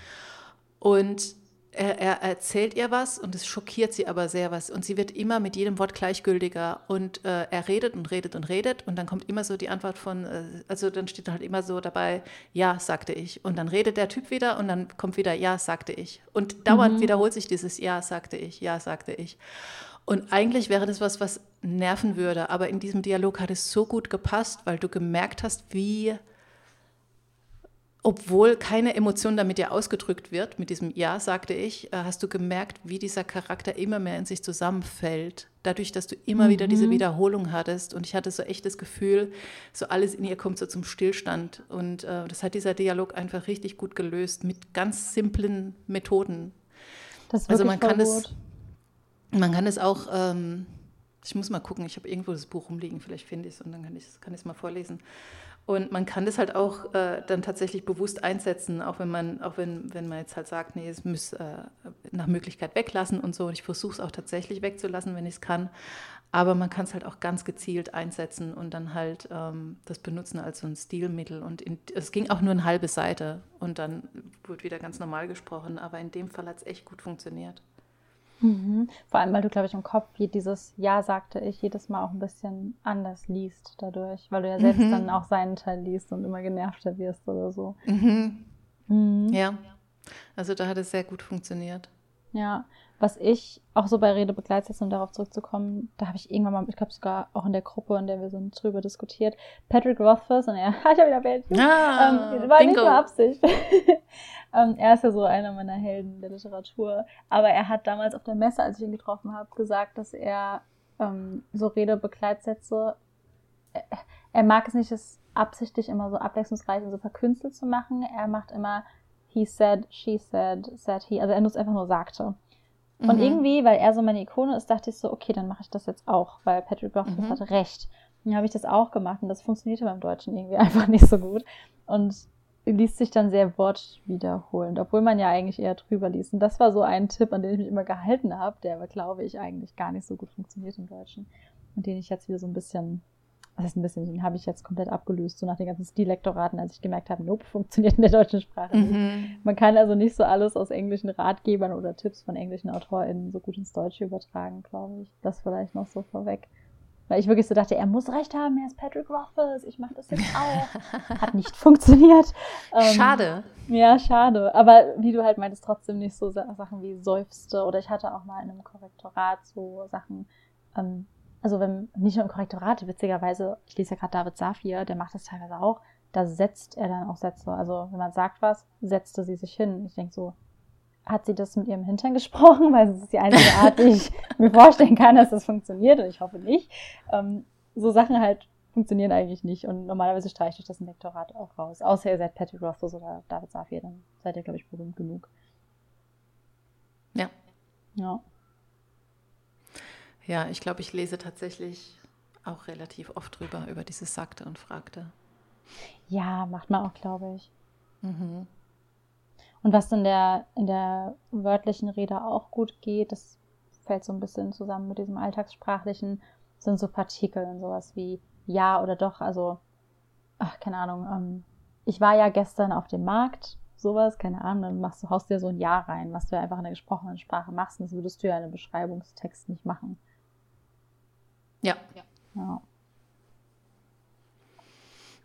Und er, er, erzählt ihr was und es schockiert sie aber sehr was. Und sie wird immer mit jedem Wort gleichgültiger. Und äh, er redet und redet und redet. Und dann kommt immer so die Antwort von, äh, also dann steht halt immer so dabei, ja, sagte ich. Und dann redet der Typ wieder und dann kommt wieder, ja, sagte ich. Und dauernd mhm. wiederholt sich dieses, ja, sagte ich, ja, sagte ich. Und eigentlich wäre das was, was nerven würde. Aber in diesem Dialog hat es so gut gepasst, weil du gemerkt hast, wie obwohl keine Emotion damit ja ausgedrückt wird, mit diesem Ja, sagte ich, äh, hast du gemerkt, wie dieser Charakter immer mehr in sich zusammenfällt. Dadurch, dass du immer mhm. wieder diese mhm. Wiederholung hattest. Und ich hatte so echt das Gefühl, so alles in ihr kommt so zum Stillstand. Und äh, das hat dieser Dialog einfach richtig gut gelöst mit ganz simplen Methoden. Also man kann es, man kann es auch, ähm, ich muss mal gucken, ich habe irgendwo das Buch rumliegen, vielleicht finde ich es und dann kann ich es kann mal vorlesen. Und man kann das halt auch äh, dann tatsächlich bewusst einsetzen, auch wenn man, auch wenn, wenn man jetzt halt sagt, nee, es muss äh, nach Möglichkeit weglassen und so. Und ich versuche es auch tatsächlich wegzulassen, wenn ich es kann. Aber man kann es halt auch ganz gezielt einsetzen und dann halt ähm, das benutzen als so ein Stilmittel. Und in, es ging auch nur eine halbe Seite und dann wurde wieder ganz normal gesprochen. Aber in dem Fall hat es echt gut funktioniert. Mhm. Vor allem, weil du, glaube ich, im Kopf dieses Ja sagte ich jedes Mal auch ein bisschen anders liest dadurch, weil du ja selbst mhm. dann auch seinen Teil liest und immer genervter wirst oder so. Mhm. mhm. Ja, also da hat es sehr gut funktioniert. Ja, was ich auch so bei Redebegleitsätzen, um darauf zurückzukommen, da habe ich irgendwann mal, ich glaube sogar auch in der Gruppe, in der wir so drüber diskutiert, Patrick Rothfuss und er, (laughs) ich habe wieder erwähnt, ah, ähm, war bingo. nicht nur Absicht. (laughs) ähm, er ist ja so einer meiner Helden der Literatur, aber er hat damals auf der Messe, als ich ihn getroffen habe, gesagt, dass er ähm, so Redebegleitsätze, er, er mag es nicht, es absichtlich immer so abwechslungsreich und so verkünstelt zu machen. Er macht immer he said, she said, said he. Also er nutzt einfach nur sagte. Und mhm. irgendwie, weil er so meine Ikone ist, dachte ich so, okay, dann mache ich das jetzt auch, weil Patrick Rothfuss mhm. hatte recht. Dann habe ich das auch gemacht und das funktionierte beim Deutschen irgendwie (laughs) einfach nicht so gut. Und liest sich dann sehr wortwiederholend, obwohl man ja eigentlich eher drüber liest. Und das war so ein Tipp, an den ich mich immer gehalten habe, der aber, glaube ich, eigentlich gar nicht so gut funktioniert im Deutschen. Und den ich jetzt wieder so ein bisschen, was heißt ein bisschen, den habe ich jetzt komplett abgelöst, so nach den ganzen Stillektoraten, als ich gemerkt habe, nope, (laughs) funktioniert in der deutschen Sprache nicht. Mhm. Man kann also nicht so alles aus englischen Ratgebern oder Tipps von englischen AutorInnen so gut ins Deutsche übertragen, glaube ich. Das vielleicht noch so vorweg. Weil ich wirklich so dachte, er muss recht haben, er ist Patrick Rothfuss, ich mache das jetzt (laughs) auch. Hat nicht funktioniert. Ähm, schade. Ja, schade. Aber wie du halt meintest, trotzdem nicht so Sachen wie seufzte. Oder ich hatte auch mal in einem Korrektorat so Sachen, ähm, also wenn, nicht nur im Korrektorat, witzigerweise, ich lese ja gerade David Safir, der macht das teilweise auch, da setzt er dann auch Sätze. Also wenn man sagt was, setzte sie sich hin. Ich denke so, hat sie das mit ihrem Hintern gesprochen, (laughs) weil es ist die einzige Art, wie ich mir vorstellen kann, dass das funktioniert und ich hoffe nicht. Ähm, so Sachen halt funktionieren eigentlich nicht und normalerweise streiche ich das im Lektorat auch raus. Außer ihr seid Patrick Rothfuss oder David Safir, dann seid ihr, glaube ich, berühmt genug. Ja. Ja. Ja, ich glaube, ich lese tatsächlich auch relativ oft drüber, über dieses Sagte und Fragte. Ja, macht man auch, glaube ich. Mhm. Und was in der, in der wörtlichen Rede auch gut geht, das fällt so ein bisschen zusammen mit diesem alltagssprachlichen, sind so Partikel und sowas wie ja oder doch. Also, ach, keine Ahnung. Ähm, ich war ja gestern auf dem Markt, sowas, keine Ahnung, dann machst du, haust dir so ein Ja rein, was du ja einfach in der gesprochenen Sprache machst. Und das würdest du ja in einem Beschreibungstext nicht machen. Ja. Ja.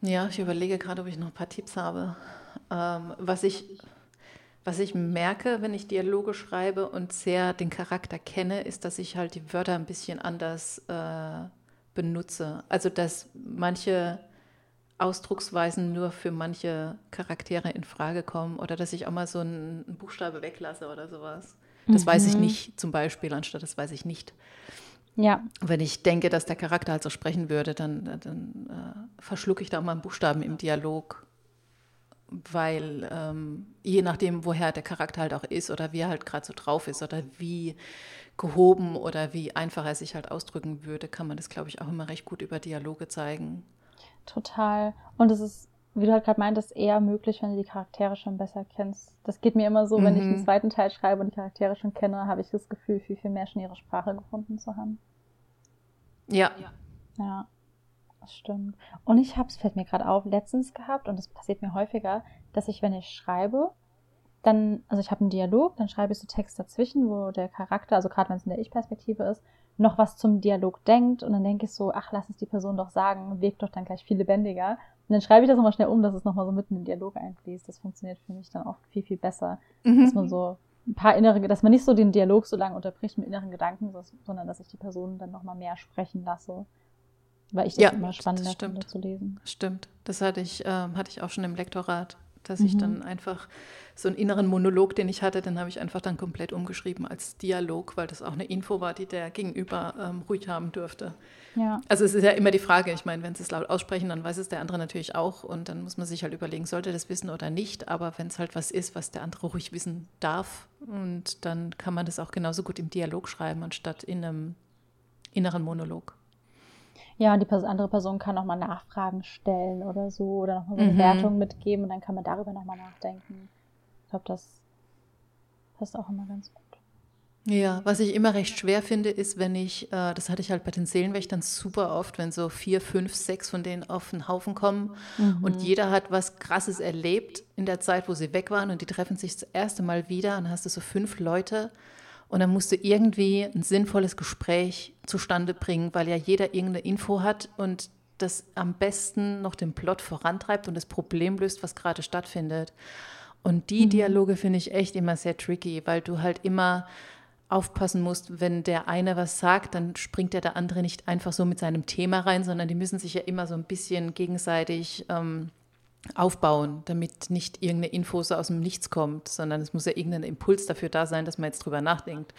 Ja, ich überlege gerade, ob ich noch ein paar Tipps habe. Ähm, was ich was ich merke, wenn ich Dialoge schreibe und sehr den Charakter kenne, ist, dass ich halt die Wörter ein bisschen anders äh, benutze. Also dass manche Ausdrucksweisen nur für manche Charaktere in Frage kommen oder dass ich auch mal so einen, Buchstabe weglasse oder sowas. Das mhm. weiß ich mhm. nicht zum Beispiel, anstatt das weiß ich nicht. Ja. Wenn ich denke, dass der Charakter halt so sprechen würde, dann, dann äh, verschlucke ich da auch mal einen Buchstaben im Dialog weil ähm, je nachdem, woher der Charakter halt auch ist oder wie er halt gerade so drauf ist oder wie gehoben oder wie einfach er sich halt ausdrücken würde, kann man das, glaube ich, auch immer recht gut über Dialoge zeigen. Total. Und es ist, wie du halt gerade meintest, eher möglich, wenn du die Charaktere schon besser kennst. Das geht mir immer so, mhm. wenn ich den mhm. zweiten Teil schreibe und die Charaktere schon kenne, habe ich das Gefühl, viel, viel mehr schon ihre Sprache gefunden zu haben. Ja. Ja. Das stimmt. Und ich habe es, fällt mir gerade auf, letztens gehabt, und das passiert mir häufiger, dass ich, wenn ich schreibe, dann, also ich habe einen Dialog, dann schreibe ich so Text dazwischen, wo der Charakter, also gerade wenn es in der Ich-Perspektive ist, noch was zum Dialog denkt und dann denke ich so, ach, lass es die Person doch sagen, wirkt doch dann gleich viel lebendiger. Und dann schreibe ich das nochmal schnell um, dass es nochmal so mitten im Dialog einfließt. Das funktioniert für mich dann oft viel, viel besser. Mhm. Dass man so ein paar innere, dass man nicht so den Dialog so lange unterbricht mit inneren Gedanken, sondern dass ich die Person dann nochmal mehr sprechen lasse. Weil ich das ja, immer spannend finde zu lesen. Stimmt. Das hatte ich, ähm, hatte ich auch schon im Lektorat, dass mhm. ich dann einfach so einen inneren Monolog, den ich hatte, den habe ich einfach dann komplett umgeschrieben als Dialog, weil das auch eine Info war, die der Gegenüber ähm, ruhig haben dürfte. Ja. Also es ist ja immer die Frage, ich meine, wenn sie es laut aussprechen, dann weiß es der andere natürlich auch und dann muss man sich halt überlegen, sollte das wissen oder nicht, aber wenn es halt was ist, was der andere ruhig wissen darf und dann kann man das auch genauso gut im Dialog schreiben, anstatt in einem inneren Monolog. Ja, und die andere Person kann nochmal Nachfragen stellen oder so oder nochmal so eine mhm. Wertung mitgeben und dann kann man darüber nochmal nachdenken. Ich glaube, das passt auch immer ganz gut. Ja, was ich immer recht schwer finde, ist, wenn ich, äh, das hatte ich halt bei den Seelenwächtern super oft, wenn so vier, fünf, sechs von denen auf den Haufen kommen mhm. und jeder hat was Krasses erlebt in der Zeit, wo sie weg waren und die treffen sich das erste Mal wieder und dann hast du so fünf Leute und dann musst du irgendwie ein sinnvolles Gespräch zustande bringen, weil ja jeder irgendeine Info hat und das am besten noch den Plot vorantreibt und das Problem löst, was gerade stattfindet. Und die mhm. Dialoge finde ich echt immer sehr tricky, weil du halt immer aufpassen musst, wenn der eine was sagt, dann springt ja der andere nicht einfach so mit seinem Thema rein, sondern die müssen sich ja immer so ein bisschen gegenseitig ähm, aufbauen, damit nicht irgendeine Info so aus dem Nichts kommt, sondern es muss ja irgendein Impuls dafür da sein, dass man jetzt drüber nachdenkt,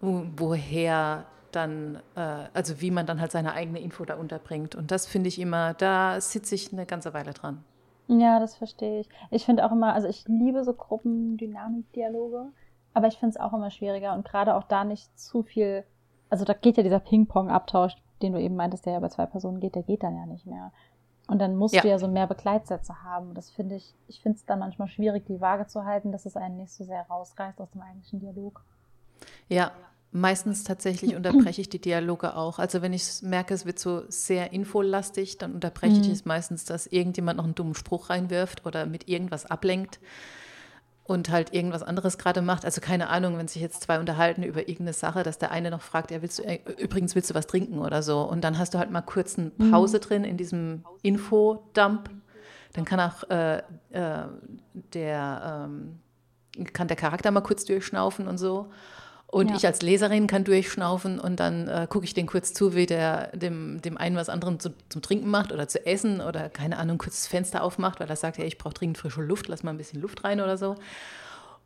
woher dann, äh, also wie man dann halt seine eigene Info da unterbringt. Und das finde ich immer, da sitze ich eine ganze Weile dran. Ja, das verstehe ich. Ich finde auch immer, also ich liebe so Gruppendynamik-Dialoge, aber ich finde es auch immer schwieriger und gerade auch da nicht zu viel, also da geht ja dieser Ping-Pong-Abtausch, den du eben meintest, der ja bei zwei Personen geht, der geht dann ja nicht mehr. Und dann musst ja. du ja so mehr Begleitsätze haben. Das finde ich, ich finde es dann manchmal schwierig, die Waage zu halten, dass es einen nicht so sehr rausreißt aus dem eigentlichen Dialog. Ja, meistens tatsächlich unterbreche ich die Dialoge auch. Also wenn ich merke, es wird so sehr infolastig, dann unterbreche mhm. ich es meistens, dass irgendjemand noch einen dummen Spruch reinwirft oder mit irgendwas ablenkt und halt irgendwas anderes gerade macht. Also keine Ahnung, wenn sich jetzt zwei unterhalten über irgendeine Sache, dass der eine noch fragt, ja, willst du, äh, übrigens willst du was trinken oder so. Und dann hast du halt mal kurz eine mhm. Pause mhm. drin in diesem Infodump. Dann kann auch äh, äh, der, ähm, kann der Charakter mal kurz durchschnaufen und so. Und ja. ich als Leserin kann durchschnaufen und dann äh, gucke ich den kurz zu, wie der dem, dem einen was anderem zu, zum Trinken macht oder zu essen oder keine Ahnung, kurz das Fenster aufmacht, weil er sagt, ja, ich brauche dringend frische Luft, lass mal ein bisschen Luft rein oder so.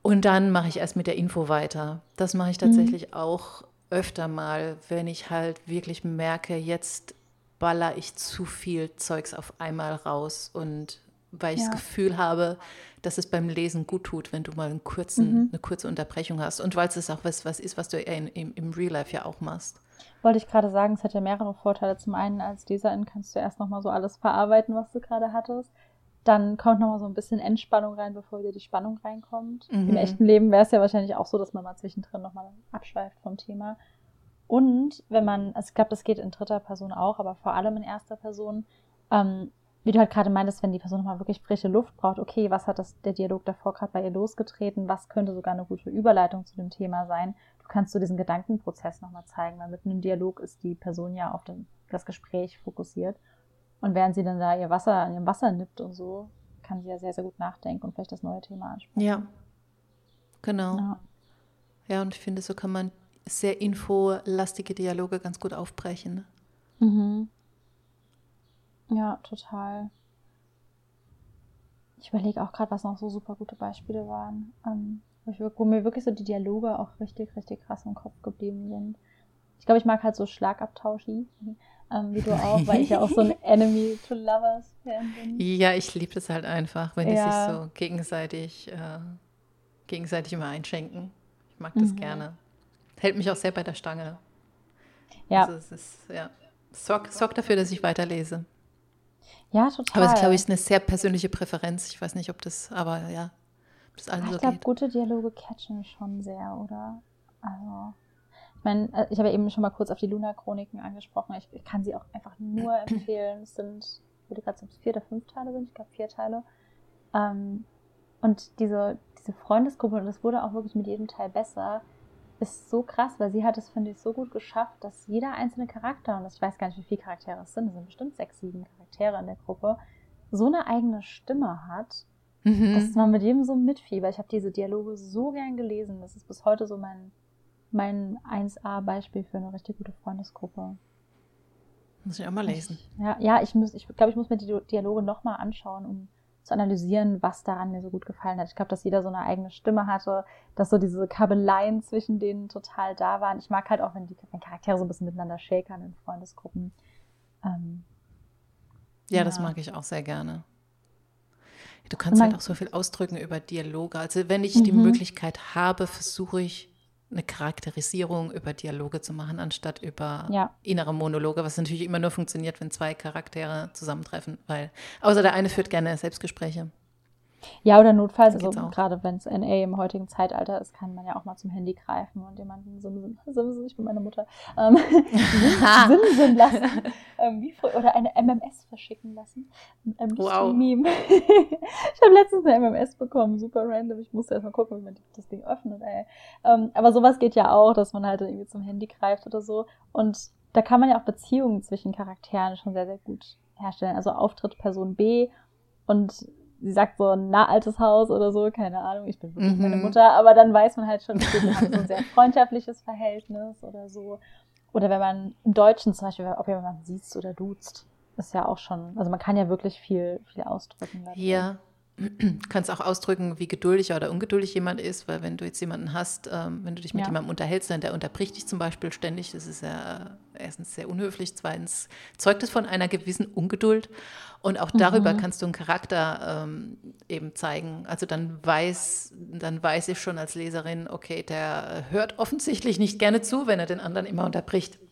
Und dann mache ich erst mit der Info weiter. Das mache ich mhm. tatsächlich mhm. auch öfter mal, wenn ich halt wirklich merke, jetzt baller ich zu viel Zeugs auf einmal raus und weil ich ja. das Gefühl habe, dass es beim Lesen gut tut, wenn du mal einen kurzen, mhm. eine kurze Unterbrechung hast. Und weil es auch was, was ist, was du in, im, im Real Life ja auch machst. Wollte ich gerade sagen, es hat ja mehrere Vorteile. Zum einen als Leserin kannst du erst nochmal so alles verarbeiten, was du gerade hattest. Dann kommt nochmal so ein bisschen Entspannung rein, bevor wieder die Spannung reinkommt. Mhm. Im echten Leben wäre es ja wahrscheinlich auch so, dass man mal zwischendrin nochmal abschweift vom Thema. Und wenn man, also ich glaube, das geht in dritter Person auch, aber vor allem in erster Person, ähm, wie du halt gerade meintest, wenn die Person nochmal wirklich frische Luft braucht, okay, was hat das, der Dialog davor gerade bei ihr losgetreten, was könnte sogar eine gute Überleitung zu dem Thema sein. Du kannst so diesen Gedankenprozess nochmal zeigen, weil mit einem Dialog ist die Person ja auf den, das Gespräch fokussiert. Und während sie dann da ihr Wasser an ihrem Wasser nippt und so, kann sie ja sehr, sehr gut nachdenken und vielleicht das neue Thema ansprechen. Ja, genau. Ja, ja und ich finde, so kann man sehr infolastige Dialoge ganz gut aufbrechen. Ne? Mhm. Ja, total. Ich überlege auch gerade, was noch so super gute Beispiele waren, ähm, wo mir wirklich so die Dialoge auch richtig, richtig krass im Kopf geblieben sind. Ich glaube, ich mag halt so Schlagabtauschi, ähm, wie du auch, weil ich ja auch so ein (laughs) Enemy to Lovers Fan bin. Ja, ich liebe das halt einfach, wenn ja. die sich so gegenseitig, äh, gegenseitig immer einschenken. Ich mag das mhm. gerne. Hält mich auch sehr bei der Stange. Ja. Also es ist, ja. Sorg, sorg dafür, dass ich weiterlese. Ja, total. Aber es ist, glaube ich, eine sehr persönliche Präferenz. Ich weiß nicht, ob das, aber ja, ob das allen ich so glaub, geht. gute Dialoge catchen schon sehr, oder? Also, ich meine, äh, ich habe ja eben schon mal kurz auf die Luna-Chroniken angesprochen. Ich, ich, kann sie auch einfach nur (clears throat) empfehlen. Es sind, ich würde gerade sagen, vier oder fünf Teile sind, ich glaube vier Teile. Ähm, und diese, diese Freundesgruppe, und das wurde auch wirklich mit jedem Teil besser, ist so krass, weil sie hat es, finde ich, so gut geschafft, dass jeder einzelne Charakter, und ich weiß gar nicht, wie viele Charaktere es sind, es sind bestimmt sechs, sieben Charaktere in der Gruppe, so eine eigene Stimme hat, mhm. dass man mit jedem so mitfiebert. Ich habe diese Dialoge so gern gelesen. Das ist bis heute so mein, mein 1A-Beispiel für eine richtig gute Freundesgruppe. Muss ich auch mal lesen. Ich, ja, ja, ich, muss, ich glaube, ich muss mir die Dialoge nochmal anschauen, um zu analysieren, was daran mir so gut gefallen hat. Ich glaube, dass jeder so eine eigene Stimme hatte, dass so diese Kabeleien zwischen denen total da waren. Ich mag halt auch, wenn die wenn Charaktere so ein bisschen miteinander shakern in Freundesgruppen. Ähm, ja, ja, das mag ich auch sehr gerne. Du kannst halt auch so viel ausdrücken über Dialoge. Also wenn ich mhm. die Möglichkeit habe, versuche ich eine Charakterisierung über Dialoge zu machen, anstatt über ja. innere Monologe, was natürlich immer nur funktioniert, wenn zwei Charaktere zusammentreffen, weil außer der eine führt gerne Selbstgespräche. Ja, oder notfalls, also gerade wenn es NA im heutigen Zeitalter ist, kann man ja auch mal zum Handy greifen und jemanden simsen, simsen ich bin meine Mutter, ähm, (laughs) simsen lassen. Ähm, wie, oder eine MMS verschicken lassen. Ähm, wow. Meme. (laughs) ich habe letztens eine MMS bekommen, super random. Ich musste erst mal gucken, wie man das Ding öffnet. Ey. Ähm, aber sowas geht ja auch, dass man halt irgendwie zum Handy greift oder so. Und da kann man ja auch Beziehungen zwischen Charakteren schon sehr, sehr gut herstellen. Also Auftritt Person B und sie sagt so ein nah altes Haus oder so, keine Ahnung, ich bin wirklich mhm. meine Mutter, aber dann weiß man halt schon, okay, wir haben so ein sehr (laughs) freundschaftliches Verhältnis oder so. Oder wenn man im Deutschen zum Beispiel, ob jemand sieht oder duzt, ist ja auch schon, also man kann ja wirklich viel, viel ausdrücken. Dafür. Ja, (clears throat) kannst auch ausdrücken, wie geduldig oder ungeduldig jemand ist, weil wenn du jetzt jemanden hast, ähm, wenn du dich mit ja. jemandem unterhältst, dann der unterbricht dich zum Beispiel ständig, das ist ja erstens sehr unhöflich, zweitens zeugt es von einer gewissen Ungeduld und auch darüber mhm. kannst du einen Charakter ähm, eben zeigen. Also dann weiß, dann weiß ich schon als Leserin, okay, der hört offensichtlich nicht gerne zu, wenn er den anderen immer unterbricht. (clears throat)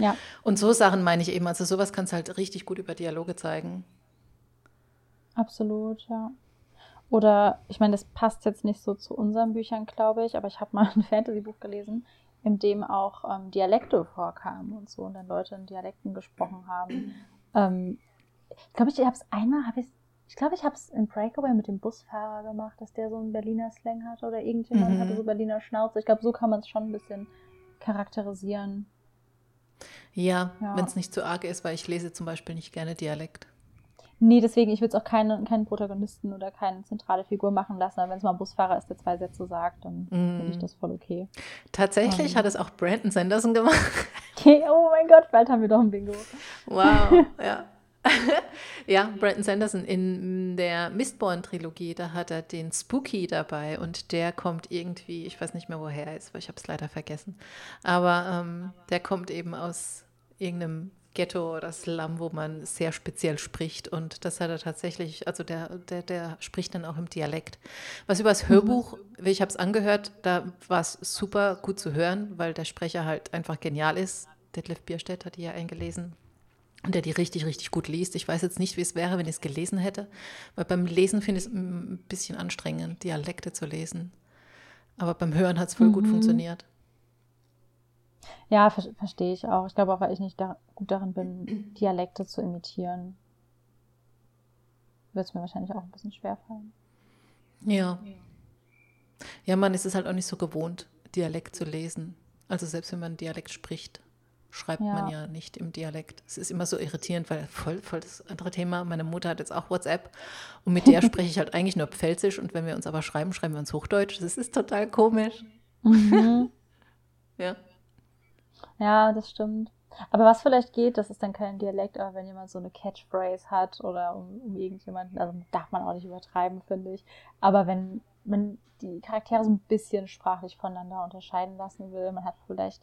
Ja. Und so Sachen meine ich eben, also sowas kannst du halt richtig gut über Dialoge zeigen. Absolut, ja. Oder, ich meine, das passt jetzt nicht so zu unseren Büchern, glaube ich, aber ich habe mal (laughs) ein Fantasy-Buch gelesen, in dem auch ähm, Dialekte vorkamen und so und dann Leute in Dialekten gesprochen haben. Ähm, ich glaube, ich habe es einmal, habe ich ich glaube, ich habe es in Breakaway mit dem Busfahrer gemacht, dass der so einen Berliner Slang hatte oder irgendjemand mhm. hatte so Berliner Schnauze. Ich glaube, so kann man es schon ein bisschen charakterisieren. Ja, ja. wenn es nicht zu arg ist, weil ich lese zum Beispiel nicht gerne Dialekt. Nee, deswegen, ich würde es auch keinen, keinen Protagonisten oder keine zentrale Figur machen lassen. Aber wenn es mal ein Busfahrer ist, der zwei Sätze sagt, dann mm. finde ich das voll okay. Tatsächlich um, hat es auch Brandon Sanderson gemacht. (laughs) Okay, oh mein Gott, bald haben wir doch ein Bingo. Wow, (laughs) ja. (laughs) ja, Brandon Sanderson in der Mistborn-Trilogie, da hat er den Spooky dabei und der kommt irgendwie, ich weiß nicht mehr, woher er ist, weil ich habe es leider vergessen. Aber ähm, der kommt eben aus irgendeinem Ghetto oder Slum, wo man sehr speziell spricht. Und das hat er tatsächlich, also der, der, der spricht dann auch im Dialekt. Was über das mhm. Hörbuch, ich habe es angehört, da war es super gut zu hören, weil der Sprecher halt einfach genial ist. Detlef Bierstedt hat die ja eingelesen. Und der die richtig, richtig gut liest. Ich weiß jetzt nicht, wie es wäre, wenn ich es gelesen hätte. Weil beim Lesen finde ich es ein bisschen anstrengend, Dialekte zu lesen. Aber beim Hören hat es voll mhm. gut funktioniert. Ja, ver verstehe ich auch. Ich glaube auch, weil ich nicht da gut darin bin, (clears throat) Dialekte zu imitieren, wird es mir wahrscheinlich auch ein bisschen schwer fallen. Ja. Ja, man ist es halt auch nicht so gewohnt, Dialekt zu lesen. Also selbst wenn man Dialekt spricht, schreibt ja. man ja nicht im Dialekt. Es ist immer so irritierend, weil voll, voll das andere Thema. Meine Mutter hat jetzt auch WhatsApp und mit der (laughs) spreche ich halt eigentlich nur Pfälzisch und wenn wir uns aber schreiben, schreiben wir uns Hochdeutsch. Das ist total komisch. Mhm. (laughs) ja. Ja, das stimmt. Aber was vielleicht geht, das ist dann kein Dialekt, aber wenn jemand so eine Catchphrase hat oder um, um irgendjemanden, also darf man auch nicht übertreiben, finde ich. Aber wenn man die Charaktere so ein bisschen sprachlich voneinander unterscheiden lassen will, man hat vielleicht,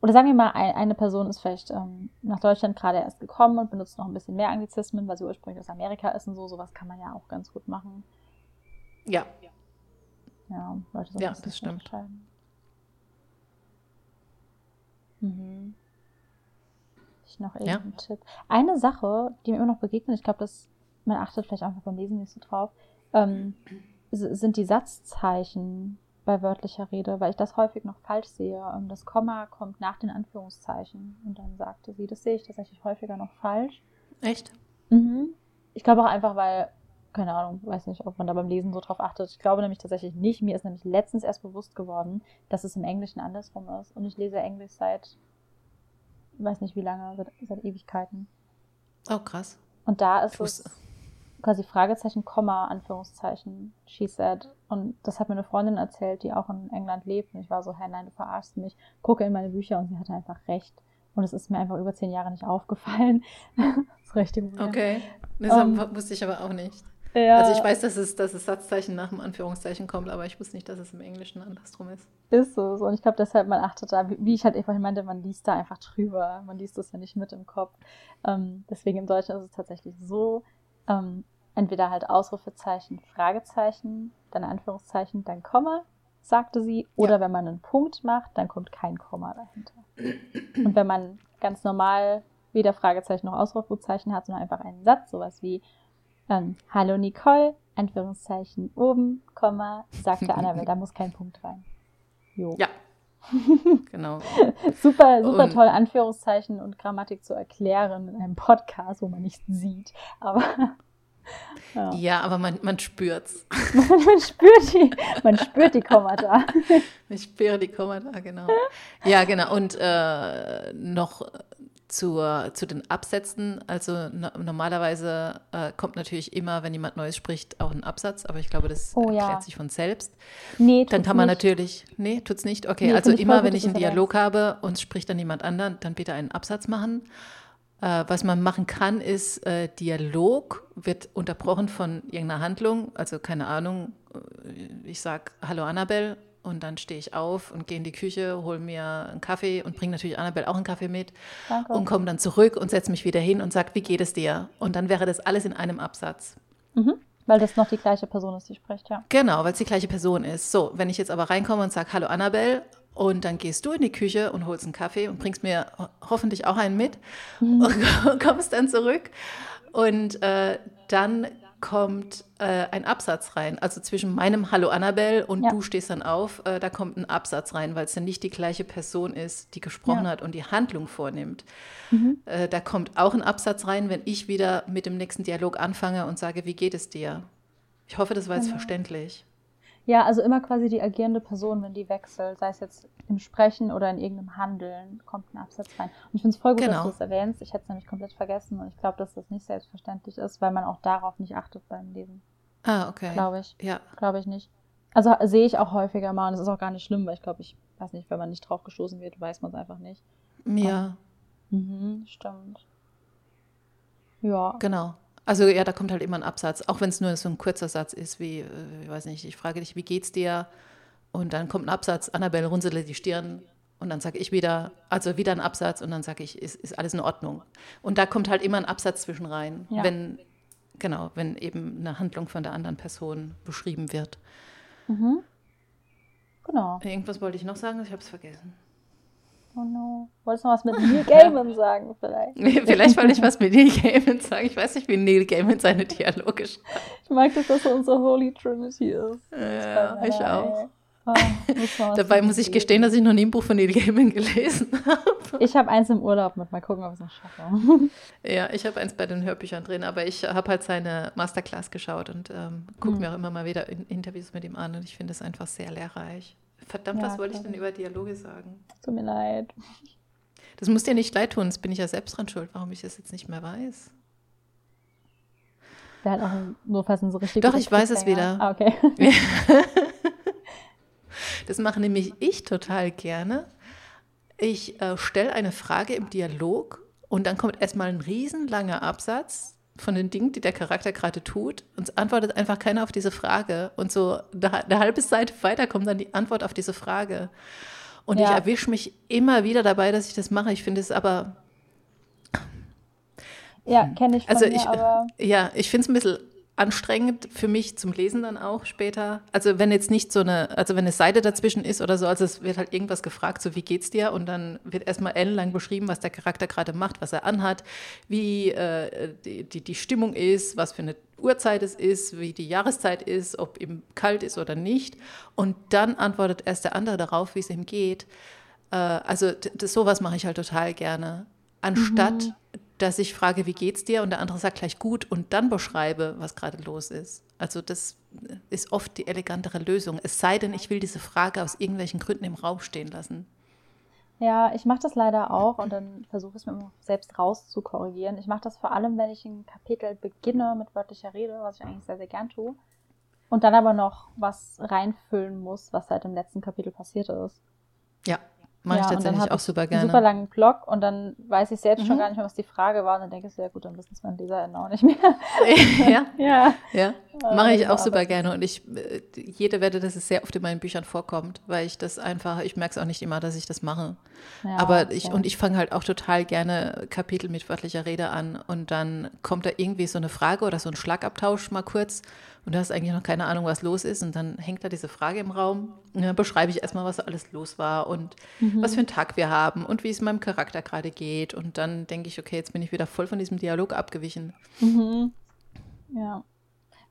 oder sagen wir mal, eine Person ist vielleicht ähm, nach Deutschland gerade erst gekommen und benutzt noch ein bisschen mehr Anglizismen, weil sie ursprünglich aus Amerika ist und so, sowas kann man ja auch ganz gut machen. Ja. Ja, Leute so ja das stimmt. Mhm. Ich noch irgendeinen ja. Tipp. Eine Sache, die mir immer noch begegnet, ich glaube, dass man achtet vielleicht einfach beim Lesen nicht so drauf, ähm, sind die Satzzeichen bei wörtlicher Rede, weil ich das häufig noch falsch sehe. Ähm, das Komma kommt nach den Anführungszeichen. Und dann sagte sie, das sehe ich tatsächlich häufiger noch falsch. Echt? Mhm. Ich glaube auch einfach, weil keine Ahnung, weiß nicht, ob man da beim Lesen so drauf achtet. Ich glaube nämlich tatsächlich nicht. Mir ist nämlich letztens erst bewusst geworden, dass es im Englischen andersrum ist. Und ich lese Englisch seit, weiß nicht wie lange, seit, seit Ewigkeiten. Oh, krass. Und da ist es quasi Fragezeichen, Komma, Anführungszeichen, she said. Und das hat mir eine Freundin erzählt, die auch in England lebt. Und ich war so, hey, nein, du verarschst mich. Gucke in meine Bücher und sie hatte einfach recht. Und es ist mir einfach über zehn Jahre nicht aufgefallen. (laughs) das richtige Okay, das um, wusste ich aber auch nicht. Ja. Also ich weiß, dass es, dass es Satzzeichen nach dem Anführungszeichen kommt, aber ich wusste nicht, dass es im Englischen andersrum ist. Ist so. Und ich glaube, deshalb, man achtet da, wie ich halt vorhin meinte, man liest da einfach drüber. Man liest das ja nicht mit im Kopf. Ähm, deswegen im Deutschen ist es tatsächlich so, ähm, entweder halt Ausrufezeichen, Fragezeichen, dann Anführungszeichen, dann Komma, sagte sie. Oder ja. wenn man einen Punkt macht, dann kommt kein Komma dahinter. Und wenn man ganz normal weder Fragezeichen noch Ausrufezeichen hat, sondern einfach einen Satz, sowas wie ähm, Hallo Nicole, Anführungszeichen oben, Komma, sagte Annabelle, (laughs) da muss kein Punkt rein. Jo. Ja. genau. (laughs) super, super und, toll, Anführungszeichen und Grammatik zu erklären in einem Podcast, wo man nichts sieht. Aber. (laughs) Ja, ja aber man, man spürt's. man, spürt die, man spürt die Kommata. ich spüre die Kommata, genau. Ja, genau. Und äh, noch zur, zu den Absätzen. Also no, normalerweise äh, kommt natürlich immer, wenn jemand Neues spricht, auch ein Absatz, aber ich glaube, das oh, erklärt ja. sich von selbst. Nee, Dann kann man nicht. natürlich, nee, tut's nicht. Okay, nee, also immer, wenn ich einen Dialog habe und spricht dann jemand anderen, dann bitte einen Absatz machen. Äh, was man machen kann, ist äh, Dialog wird unterbrochen von irgendeiner Handlung, also keine Ahnung, äh, ich sage Hallo Annabelle und dann stehe ich auf und gehe in die Küche, hole mir einen Kaffee und bringe natürlich Annabelle auch einen Kaffee mit Danke. und komme dann zurück und setze mich wieder hin und sage, wie geht es dir? Und dann wäre das alles in einem Absatz. Mhm. Weil das noch die gleiche Person ist, die spricht, ja. Genau, weil es die gleiche Person ist. So, wenn ich jetzt aber reinkomme und sage, hallo Annabelle, und dann gehst du in die Küche und holst einen Kaffee und bringst mir hoffentlich auch einen mit mhm. (laughs) und kommst dann zurück. Und äh, dann kommt äh, ein Absatz rein. Also zwischen meinem Hallo Annabelle und ja. du stehst dann auf, äh, da kommt ein Absatz rein, weil es dann nicht die gleiche Person ist, die gesprochen ja. hat und die Handlung vornimmt. Mhm. Äh, da kommt auch ein Absatz rein, wenn ich wieder mit dem nächsten Dialog anfange und sage, wie geht es dir? Ich hoffe, das war jetzt genau. verständlich. Ja, also immer quasi die agierende Person, wenn die wechselt, sei es jetzt im Sprechen oder in irgendeinem Handeln, kommt ein Absatz rein. Und ich finde es voll gut, genau. dass du es erwähnst. Ich hätte es nämlich komplett vergessen und ich glaube, dass das nicht selbstverständlich ist, weil man auch darauf nicht achtet beim Lesen. Ah, okay. Glaube ich. Ja. Glaube ich nicht. Also sehe ich auch häufiger mal und es ist auch gar nicht schlimm, weil ich glaube, ich weiß nicht, wenn man nicht drauf gestoßen wird, weiß man es einfach nicht. Ja. Mhm, stimmt. Ja. Genau. Also ja, da kommt halt immer ein Absatz, auch wenn es nur so ein kurzer Satz ist, wie, äh, ich weiß nicht, ich frage dich, wie geht's dir? Und dann kommt ein Absatz, Annabelle runzele die Stirn und dann sage ich wieder, also wieder ein Absatz und dann sage ich, ist, ist alles in Ordnung. Und da kommt halt immer ein Absatz zwischen rein, ja. wenn, genau, wenn eben eine Handlung von der anderen Person beschrieben wird. Mhm. Genau. Irgendwas wollte ich noch sagen, ich habe es vergessen. Oh no. Wolltest du noch was mit Neil Gaiman sagen vielleicht? Nee, vielleicht wollte ich was mit Neil Gaiman sagen. Ich weiß nicht, wie Neil Gaiman seine Dialoge schreibt. Ich mag, dass das so unsere Holy Trinity ist. Ja, ich auch. Oh, Dabei muss ich gestehen, dass ich noch nie ein Buch von Neil Gaiman gelesen habe. Ich habe eins im Urlaub mit. Mal gucken, ob ich es noch schaffe. Ja, ich habe eins bei den Hörbüchern drin, aber ich habe halt seine Masterclass geschaut und ähm, gucke hm. mir auch immer mal wieder Interviews mit ihm an und ich finde es einfach sehr lehrreich. Verdammt, ja, was wollte ich denn über Dialoge sagen? Tut mir leid. Das muss dir nicht leid tun, das bin ich ja selbst dran schuld, warum ich das jetzt nicht mehr weiß. Der hat auch nur fast so richtig. Doch, ich weiß es wieder. Ah, okay. (laughs) das mache nämlich ich total gerne. Ich äh, stelle eine Frage im Dialog und dann kommt erstmal ein riesenlanger Absatz von den Dingen, die der Charakter gerade tut, und antwortet einfach keiner auf diese Frage. Und so eine, halbe Seite weiter kommt dann die Antwort auf diese Frage. Und ja. ich erwische mich immer wieder dabei, dass ich das mache. Ich finde es aber. Ja, kenne ich. Von also ich, mir, ja, ich finde es ein bisschen anstrengend für mich zum Lesen dann auch später. Also wenn jetzt nicht so eine, also wenn eine Seite dazwischen ist oder so, also es wird halt irgendwas gefragt, so wie geht's dir? Und dann wird erstmal ellenlang beschrieben, was der Charakter gerade macht, was er anhat, wie äh, die, die, die Stimmung ist, was für eine Uhrzeit es ist, wie die Jahreszeit ist, ob ihm kalt ist oder nicht. Und dann antwortet erst der andere darauf, wie es ihm geht. Äh, also das, sowas mache ich halt total gerne. Anstatt mhm dass ich frage, wie geht's dir? Und der andere sagt gleich gut und dann beschreibe, was gerade los ist. Also das ist oft die elegantere Lösung. Es sei denn, ich will diese Frage aus irgendwelchen Gründen im Raum stehen lassen. Ja, ich mache das leider auch und dann versuche es mir immer selbst rauszukorrigieren. Ich mache das vor allem, wenn ich ein Kapitel beginne mit wörtlicher Rede, was ich eigentlich sehr, sehr gern tue. Und dann aber noch was reinfüllen muss, was seit dem letzten Kapitel passiert ist. Ja, Mache ja, ich tatsächlich auch super gerne. Einen super langen Blog und dann weiß ich selbst mhm. schon gar nicht mehr, was die Frage war. Und dann denke ich, ja gut, dann wissen es meine LeserInnen auch nicht mehr. (laughs) ja, (laughs) ja. ja. Mache ich auch super gerne. Und ich, äh, jede wette, dass es sehr oft in meinen Büchern vorkommt, weil ich das einfach, ich merke es auch nicht immer, dass ich das mache. Ja, Aber ich, ja. und ich fange halt auch total gerne Kapitel mit wörtlicher Rede an und dann kommt da irgendwie so eine Frage oder so ein Schlagabtausch mal kurz und du hast eigentlich noch keine Ahnung, was los ist. Und dann hängt da diese Frage im Raum. Und dann beschreibe ich erstmal, was alles los war und mhm. was für einen Tag wir haben und wie es meinem Charakter gerade geht. Und dann denke ich, okay, jetzt bin ich wieder voll von diesem Dialog abgewichen. Mhm. Ja.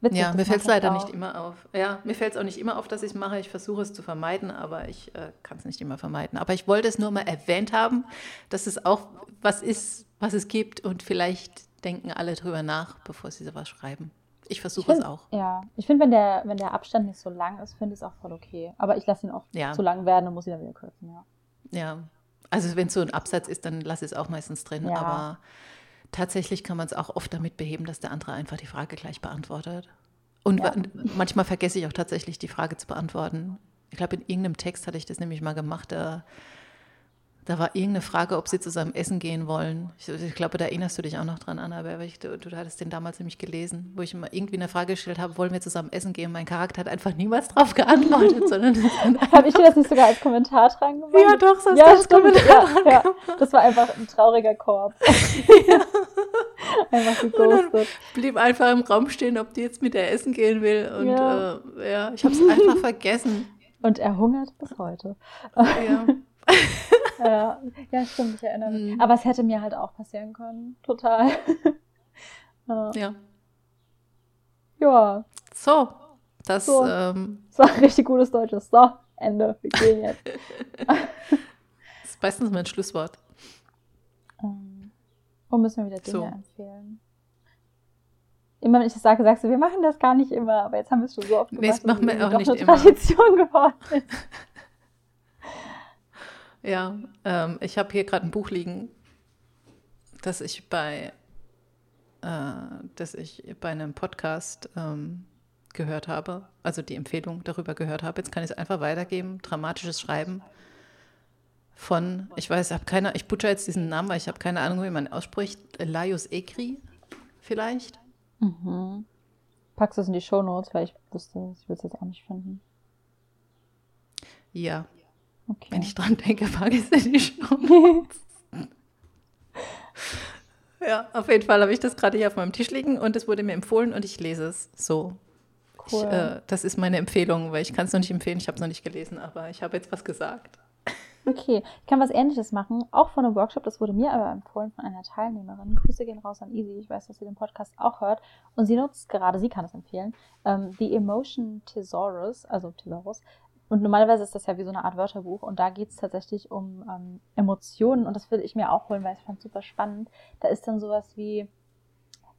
Witzig, ja, mir fällt es leider auch. nicht immer auf. Ja, mir fällt es auch nicht immer auf, dass ich es mache. Ich versuche es zu vermeiden, aber ich äh, kann es nicht immer vermeiden. Aber ich wollte es nur mal erwähnt haben, dass es auch was ist, was es gibt und vielleicht denken alle drüber nach, bevor sie sowas schreiben. Ich versuche es auch. Ja, ich finde, wenn der, wenn der Abstand nicht so lang ist, finde ich es auch voll okay. Aber ich lasse ihn auch ja. zu lang werden und muss ihn dann wieder kürzen, ja. Ja, also wenn es so ein Absatz ist, dann lasse ich es auch meistens drin. Ja. Aber tatsächlich kann man es auch oft damit beheben, dass der andere einfach die Frage gleich beantwortet. Und ja. manchmal vergesse ich auch tatsächlich die Frage zu beantworten. Ich glaube, in irgendeinem Text hatte ich das nämlich mal gemacht. Da, Da war irgendeine Frage, ob sie zusammen essen gehen wollen. Ich, ich glaube, da erinnerst du dich auch noch dran, Anna, aber ich, du, du, hattest den damals nämlich gelesen, wo ich immer irgendwie eine Frage gestellt habe, wollen wir zusammen essen gehen? Mein Charakter hat einfach niemals drauf geantwortet, (laughs) sondern habe ich dir das nicht sogar als Kommentar dran gemacht? Ja, doch, das ja, als Kommentar ja, ja, Das war einfach ein trauriger Korb. (laughs) ja. einfach geghostet. blieb einfach im Raum stehen, ob die jetzt mit der essen gehen will. Und ja, äh, ja ich habe es einfach vergessen. Und er hungert bis heute. Ja. (laughs) ja, ja, stimmt, ich erinnere mich. Mhm. Aber es hätte mir halt auch passieren können. Total. (laughs) ja. ja. Ja. So, das, so. Ähm, das war richtig gutes Deutsches. So, Ende. Wir gehen jetzt. das (laughs) ist meistens mein Schlusswort. Um, wo müssen wir wieder Dinge so. empfehlen? Immer wenn ich das sage, sagst du, wir machen das gar nicht immer, aber jetzt haben wir es schon so oft gemacht. Nee, das machen wir auch nicht eine immer. Tradition geworden. Ja, ähm, ich habe hier gerade ein Buch liegen, das ich bei, äh, das ich bei einem Podcast ähm, gehört habe, also die Empfehlung darüber gehört habe. Jetzt kann ich es einfach weitergeben. Dramatisches Schreiben von, ich weiß, ich habe keine, ich butcher jetzt diesen Namen, weil ich habe keine Ahnung, wie man ausspricht. Laius Ekri vielleicht. Mhm. Packst du es in die Show Notes, weil ich wusste, ich würde es jetzt auch nicht finden. Ja, Okay. Wenn ich dran denke, (laughs) packe ich die Show. (laughs) ja, auf jeden Fall habe ich das gerade hier auf meinem Tisch liegen und es wurde mir empfohlen und ich lese es so. Cool. Ich, äh, das ist meine Empfehlung, weil ich kann es noch nicht empfehlen, ich habe es noch nicht gelesen, aber ich habe jetzt was gesagt. Okay, ich kann was ähnliches machen, auch von einem Workshop, das wurde mir aber empfohlen von einer Teilnehmerin. Grüße gehen raus an Easy, ich weiß, dass sie den Podcast auch hört. Und sie nutzt gerade, sie kann es empfehlen, ähm, The Emotion Thesaurus, also Thesaurus, und normalerweise ist das ja wie so eine Art Wörterbuch und da geht es tatsächlich um ähm, Emotionen und das würde ich mir auch holen, weil ich fand es super spannend. Da ist dann sowas wie,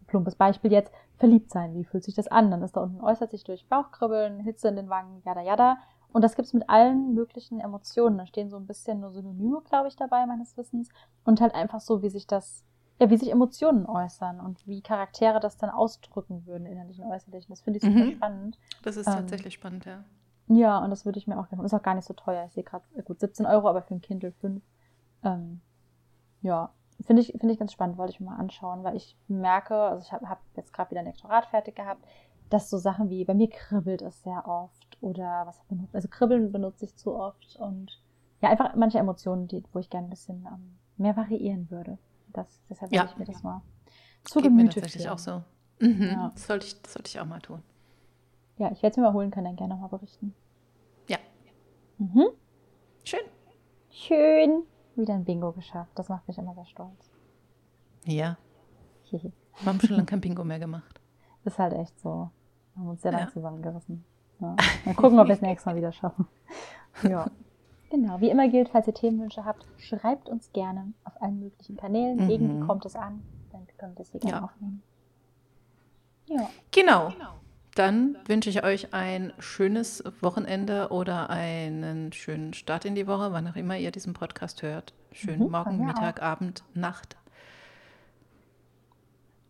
plumpes Beispiel jetzt, verliebt sein, wie fühlt sich das an? Dann ist da unten äußert sich durch Bauchkribbeln, Hitze in den Wangen, jada jada. Und das gibt es mit allen möglichen Emotionen. Da stehen so ein bisschen nur Synonyme, glaube ich, dabei, meines Wissens. Und halt einfach so, wie sich das, ja, wie sich Emotionen äußern und wie Charaktere das dann ausdrücken würden, innerlich und äußerlich. Das finde ich super mhm. spannend. Das ist ähm, tatsächlich spannend, ja. Ja, und das würde ich mir auch gerne. Ist auch gar nicht so teuer. Ich sehe gerade, äh, gut, 17 Euro, aber für ein Kindle 5. Ähm, ja, finde ich, finde ich ganz spannend, wollte ich mir mal anschauen, weil ich merke, also ich habe hab jetzt gerade wieder ein Lektorat fertig gehabt, dass so Sachen wie, bei mir kribbelt es sehr oft oder was benutzt, also kribbeln benutze ich zu oft und ja, einfach manche Emotionen, die, wo ich gerne ein bisschen ähm, mehr variieren würde. Das, deshalb ja. ich mir das mal zu Geht Gemüte mir tatsächlich führen. auch so. Mhm. Ja. Das, sollte ich, das sollte ich auch mal tun. Ja, ich werde es mir mal holen können, dann gerne nochmal berichten. Ja. Mhm. Schön. Schön. Wieder ein Bingo geschafft. Das macht mich immer sehr stolz. Ja. Wir haben schon lange kein Bingo mehr gemacht. (laughs) Ist halt echt so. Wir haben uns sehr ja. lange zusammengerissen. Ja. Mal gucken, ob wir es nächstes Mal wieder schaffen. (laughs) Ja. Genau, wie immer gilt, falls ihr Themenwünsche habt, schreibt uns gerne auf allen möglichen Kanälen. Mhm. Irgendwie kommt es an, dann können wir es hier gerne ja. aufnehmen. Ja. Genau. genau. Dann wünsche ich euch ein schönes Wochenende oder einen schönen Start in die Woche, wann auch immer ihr diesen Podcast hört. Schönen mhm, Morgen, Mittag, auch. Abend, Nacht.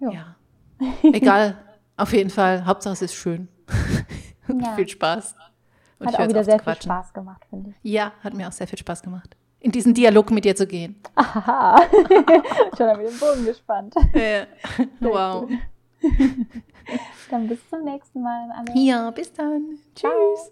Jo. Ja. (laughs) Egal, auf jeden Fall. Hauptsache es ist schön. (laughs) Ja. viel Spaß. Und hat auch wieder sehr viel Spaß gemacht, finde ich. Ja, hat mir auch sehr viel Spaß gemacht. In diesen Dialog mit dir zu gehen. Aha. (laughs) Schon habe ich den Bogen gespannt. Ja. Wow. Dann bis zum nächsten Mal. Anne. Ja, bis dann. Tschüss. Ciao.